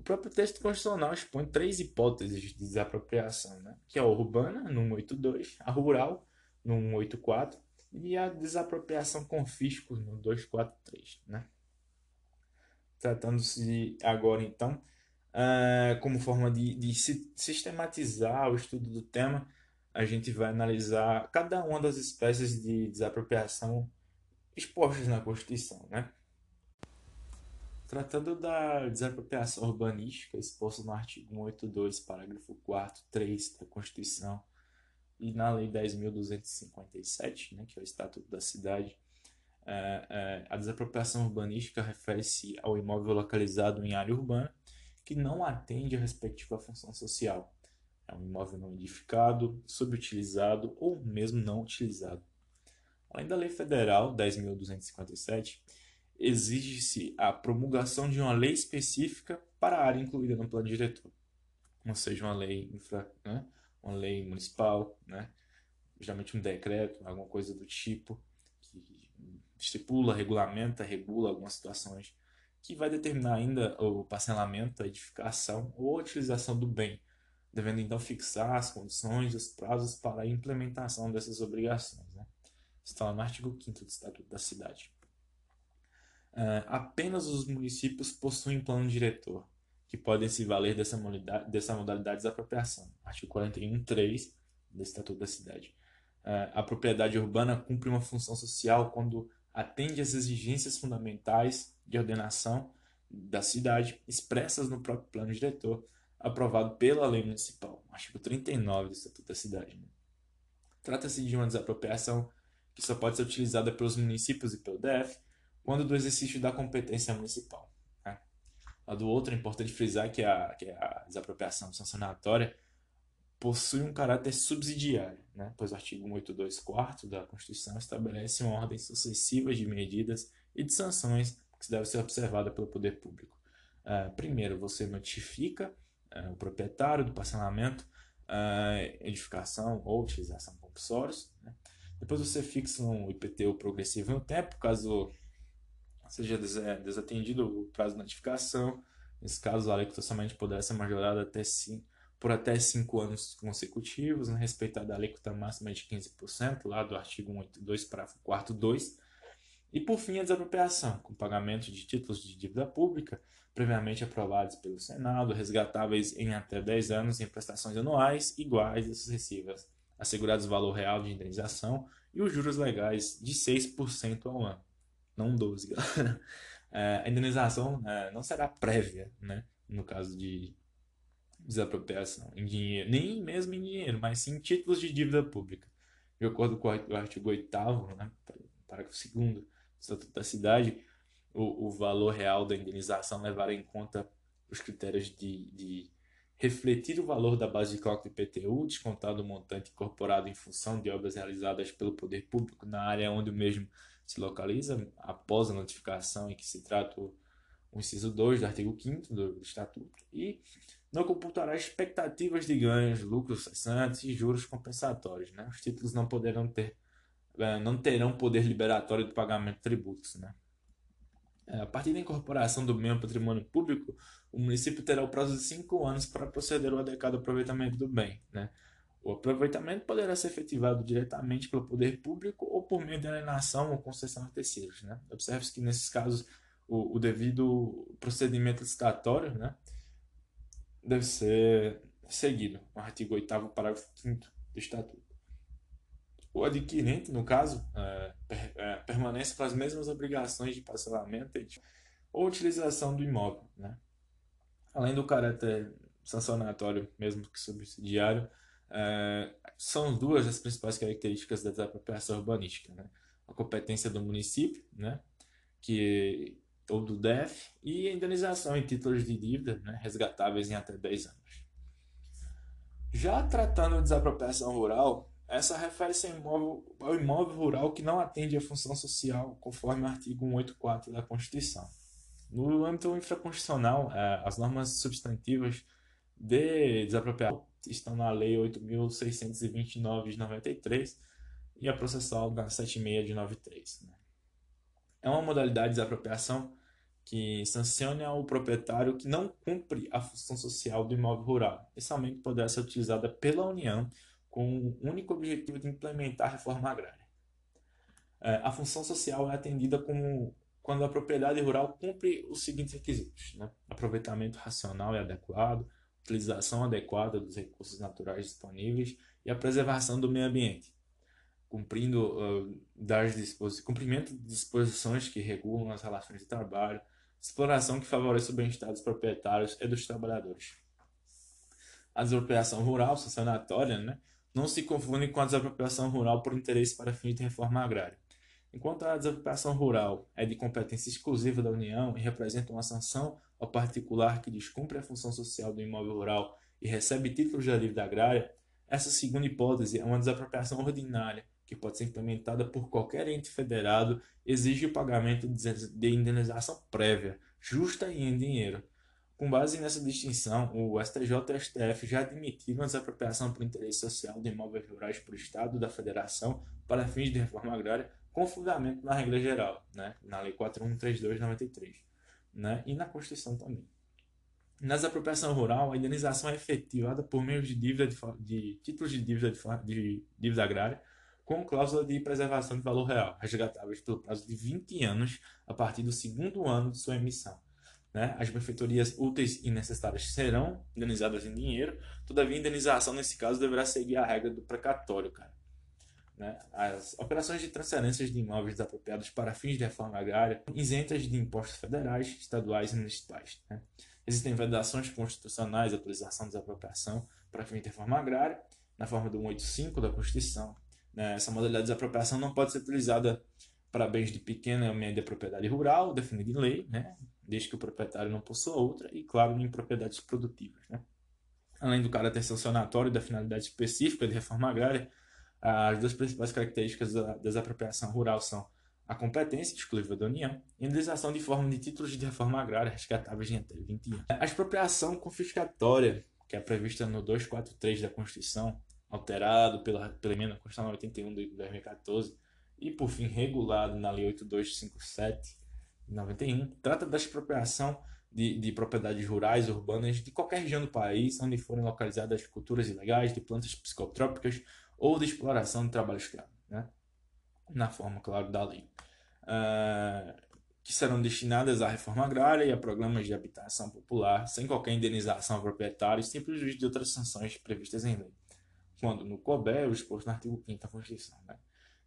Próprio texto constitucional expõe três hipóteses de desapropriação, né? que é a urbana, no 182, a rural, no 184, e a desapropriação com fisco, no 243. Né? Tratando-se agora, então, uh, como forma de, de sistematizar o estudo do tema, a gente vai analisar cada uma das espécies de desapropriação expostas na Constituição. Né? Tratando da desapropriação urbanística exposta no artigo 182, parágrafo 4, 3 da Constituição e na Lei 10.257, né, que é o Estatuto da Cidade, é, é, a desapropriação urbanística refere-se ao imóvel localizado em área urbana que não atende à respectiva função social. É um imóvel não edificado, subutilizado ou mesmo não utilizado. Além da Lei Federal 10.257, exige-se a promulgação de uma lei específica para a área incluída no plano diretor. Ou seja, uma lei infra, né? uma lei municipal, né? geralmente um decreto, alguma coisa do tipo, que estipula, regulamenta, regula algumas situações que vai determinar ainda o parcelamento, a edificação ou a utilização do bem, devendo então fixar as condições os prazos para a implementação dessas obrigações. Né? Está no artigo 5 do Estatuto da Cidade. Uh, apenas os municípios possuem plano diretor, que podem se valer dessa modalidade, dessa modalidade de apropriação. Artigo 41.3 do Estatuto da Cidade. Uh, a propriedade urbana cumpre uma função social quando atende às exigências fundamentais de ordenação da cidade expressas no próprio plano diretor aprovado pela lei municipal, artigo 39 do Estatuto da Cidade. Né? Trata-se de uma desapropriação que só pode ser utilizada pelos municípios e pelo DF quando do exercício da competência municipal. Né? A do outro, é importante frisar que a, que a desapropriação sancionatória possui um caráter subsidiário, né? pois o artigo 182 4 da Constituição estabelece uma ordem sucessiva de medidas e de sanções que deve ser observada pelo poder público. Uh, primeiro, você notifica uh, o proprietário do parcelamento, uh, edificação ou utilização compulsórios. Né? Depois você fixa um IPTU progressivo no tempo, caso seja desatendido o prazo de notificação. Nesse caso, a alíquota somente poderá ser majorada até 5 por até 5 anos consecutivos, né, respeitada a alíquota máxima de 15%, lá do artigo 182, parágrafo 4 2. E por fim, a desapropriação, com pagamento de títulos de dívida pública, previamente aprovados pelo Senado, resgatáveis em até 10 anos em prestações anuais iguais e sucessivas assegurados o valor real de indenização e os juros legais de 6% ao ano. Não 12%, galera. É, a indenização é, não será prévia, né? no caso de desapropriação em dinheiro, nem mesmo em dinheiro, mas sim em títulos de dívida pública. De acordo com o artigo 8 né, parágrafo 2 do Estatuto da Cidade, o, o valor real da indenização levará em conta os critérios de, de refletir o valor da base de cálculo IPTU, descontado o montante incorporado em função de obras realizadas pelo poder público na área onde o mesmo se localiza, após a notificação em que se trata o, inciso 2 do artigo 5 do Estatuto, e não computará expectativas de ganhos, lucros cessantes e juros compensatórios. Né? Os títulos não poderão ter, eh, não terão poder liberatório do pagamento de tributos. Né? É, a partir da incorporação do bem ao patrimônio público, o município terá o prazo de cinco anos para proceder ao adequado aproveitamento do bem. Né? O aproveitamento poderá ser efetivado diretamente pelo poder público ou por meio de alienação ou concessão a terceiros. Né? Observe-se que, nesses casos, o, o, devido procedimento licitatório né, deve ser seguido, o artigo 8 parágrafo 5 do Estatuto o adquirente, no caso, é, é, permanece com as mesmas obrigações de parcelamento ou utilização do imóvel. Né? Além do caráter sancionatório, mesmo que subsidiário, é, são duas as principais características da desapropriação urbanística. Né? A competência do município, né? que, ou do DEF, e a indenização em títulos de dívida né? resgatáveis em até 10 anos. Já tratando de desapropriação rural, essa refere-se ao imóvel, ao imóvel rural que não atende à função social, conforme o artigo 184 da Constituição. No âmbito infraconstitucional, é, as normas substantivas de desapropriação estão na Lei 8.629 de 93 e a processual na 76 de 93. Né? É uma modalidade de desapropriação que sanciona o proprietário que não cumpre a função social do imóvel rural. Esse aumento poderá ser utilizada pela União com o único objetivo de implementar a reforma agrária. É, a função social é atendida como quando a propriedade rural cumpre os seguintes requisitos: né? aproveitamento racional e adequado, utilização adequada dos recursos naturais disponíveis e a preservação do meio ambiente, cumprindo uh, das cumprimento de disposições que regulam as relações de trabalho, exploração que favorece o bem-estar dos proprietários e dos trabalhadores. A desapropriação rural, sancionatória, né, não se confundem com a desapropriação rural por interesse para fins de reforma agrária. Enquanto a desapropriação rural é de competência exclusiva da União e representa uma sanção ao particular que descumpre a função social do imóvel rural e recebe títulos de dívida agrária, essa segunda hipótese é uma desapropriação ordinária que pode ser implementada por qualquer ente federado, exige o pagamento de indenização prévia, justa e em dinheiro, com base nessa distinção, o STJ e o STF já admitiram a desapropriação por interesse social de imóveis rurais por Estado da Federação para fins de reforma agrária, com fundamento na regra geral, né? na Lei 4132-93, né? e na Constituição também. Na desapropriação rural, a indenização é efetivada por meio de, dívida de, de títulos de dívida, de, de dívida agrária, com cláusula de preservação de valor real, resgatáveis pelo prazo de 20 anos a partir do segundo ano de sua emissão né? As benfeitorias úteis e necessárias serão indenizadas em dinheiro, todavia a indenização nesse caso deverá seguir a regra do precatório, cara. Né? As operações de transferências de imóveis desapropriados para fins de reforma agrária isentas de impostos federais, estaduais e municipais. Né? Existem vedações constitucionais de autorização de desapropriação para fins de reforma agrária, na forma do 185 da Constituição. Né? Essa modalidade de desapropriação não pode ser utilizada para bens de pequena ou média propriedade rural, definida em lei, né? desde que o proprietário não possua outra, e, claro, em propriedades produtivas. Né? Além do caráter sancionatório da finalidade específica de reforma agrária, as duas principais características da desapropriação rural são a competência exclusiva da União e a indenização de forma de títulos de reforma agrária resgatáveis em até 20 anos. A expropriação confiscatória, que é prevista no 243 da Constituição, alterado pela, pela emenda constitucional 81 de 2014 e, por fim, regulado na Lei 8257 91, trata da expropriação de, de propriedades rurais, urbanas, de qualquer região do país onde forem localizadas culturas ilegais de plantas psicotrópicas ou de exploração de trabalho escravo, né? na forma, claro, da lei. Uh, que serão destinadas à reforma agrária e a programas de habitação popular, sem qualquer indenização ao proprietário, sem prejuízo de outras sanções previstas em lei. quando no COBE, o exposto no artigo 5 da Constituição. Né?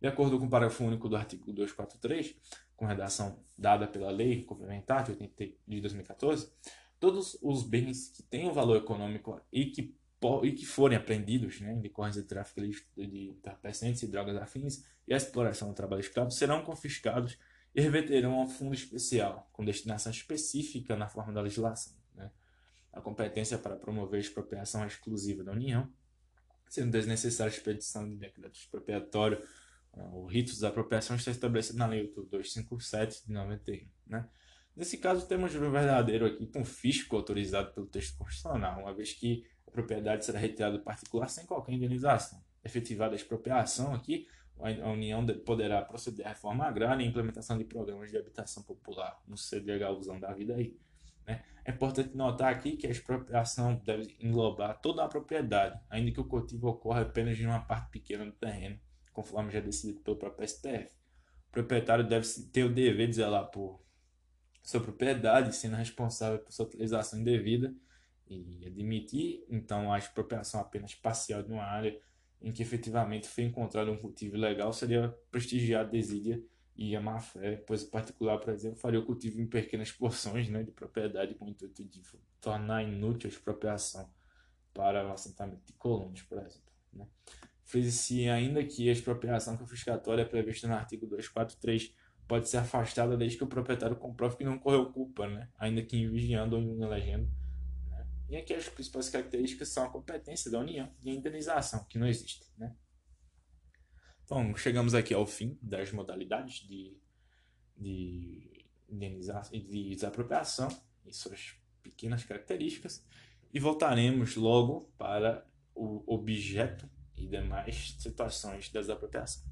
De acordo com o parágrafo único do artigo 243, com redação dada pela Lei Complementar de, 80, de 2014, todos os bens que tenham valor econômico e que, e que forem apreendidos né, em decorrência de tráfico de entorpecentes e drogas afins e a exploração do trabalho escravo serão confiscados e reverterão a um fundo especial com destinação específica na forma da legislação. Né? A competência para promover a expropriação exclusiva da União, sendo desnecessária a expedição de decreto expropriatório o rito da apropriação está estabelecido na Lei 257 de 91. Né? Nesse caso, temos um verdadeiro aqui confisco autorizado pelo texto constitucional, uma vez que propriedade será retirada do particular sem qualquer indenização. Efetivada a expropriação aqui, a União poderá proceder à reforma agrária e implementação de programas de habitação popular, no CDHUzão da vida aí. Né? É importante notar aqui que a expropriação deve englobar toda a propriedade, ainda que o cultivo ocorra apenas de uma parte pequena do terreno, conforme já decidido pelo próprio STF. O proprietário deve ter o dever de zelar por sua propriedade, sendo responsável por sua utilização indevida e admitir, então, a expropriação apenas parcial de uma área em que efetivamente foi encontrado um cultivo ilegal seria prestigiar a desídia e a má-fé, pois o particular, por exemplo, faria o cultivo em pequenas porções né, de propriedade com o intuito de tornar inútil a expropriação para o assentamento de colonos, por exemplo. Né? Frise-se ainda que a expropriação confiscatória prevista no artigo 243 pode ser afastada desde que o proprietário comprove que não correu culpa, né? ainda que vigiando ou em elegendo. Né? E aqui as principais características são a competência da União e a indenização, que não existe. Né? Então, chegamos aqui ao fim das modalidades de, de, indenização, de desapropriação e suas pequenas características e voltaremos logo para o objeto e demais situações da desapropriação.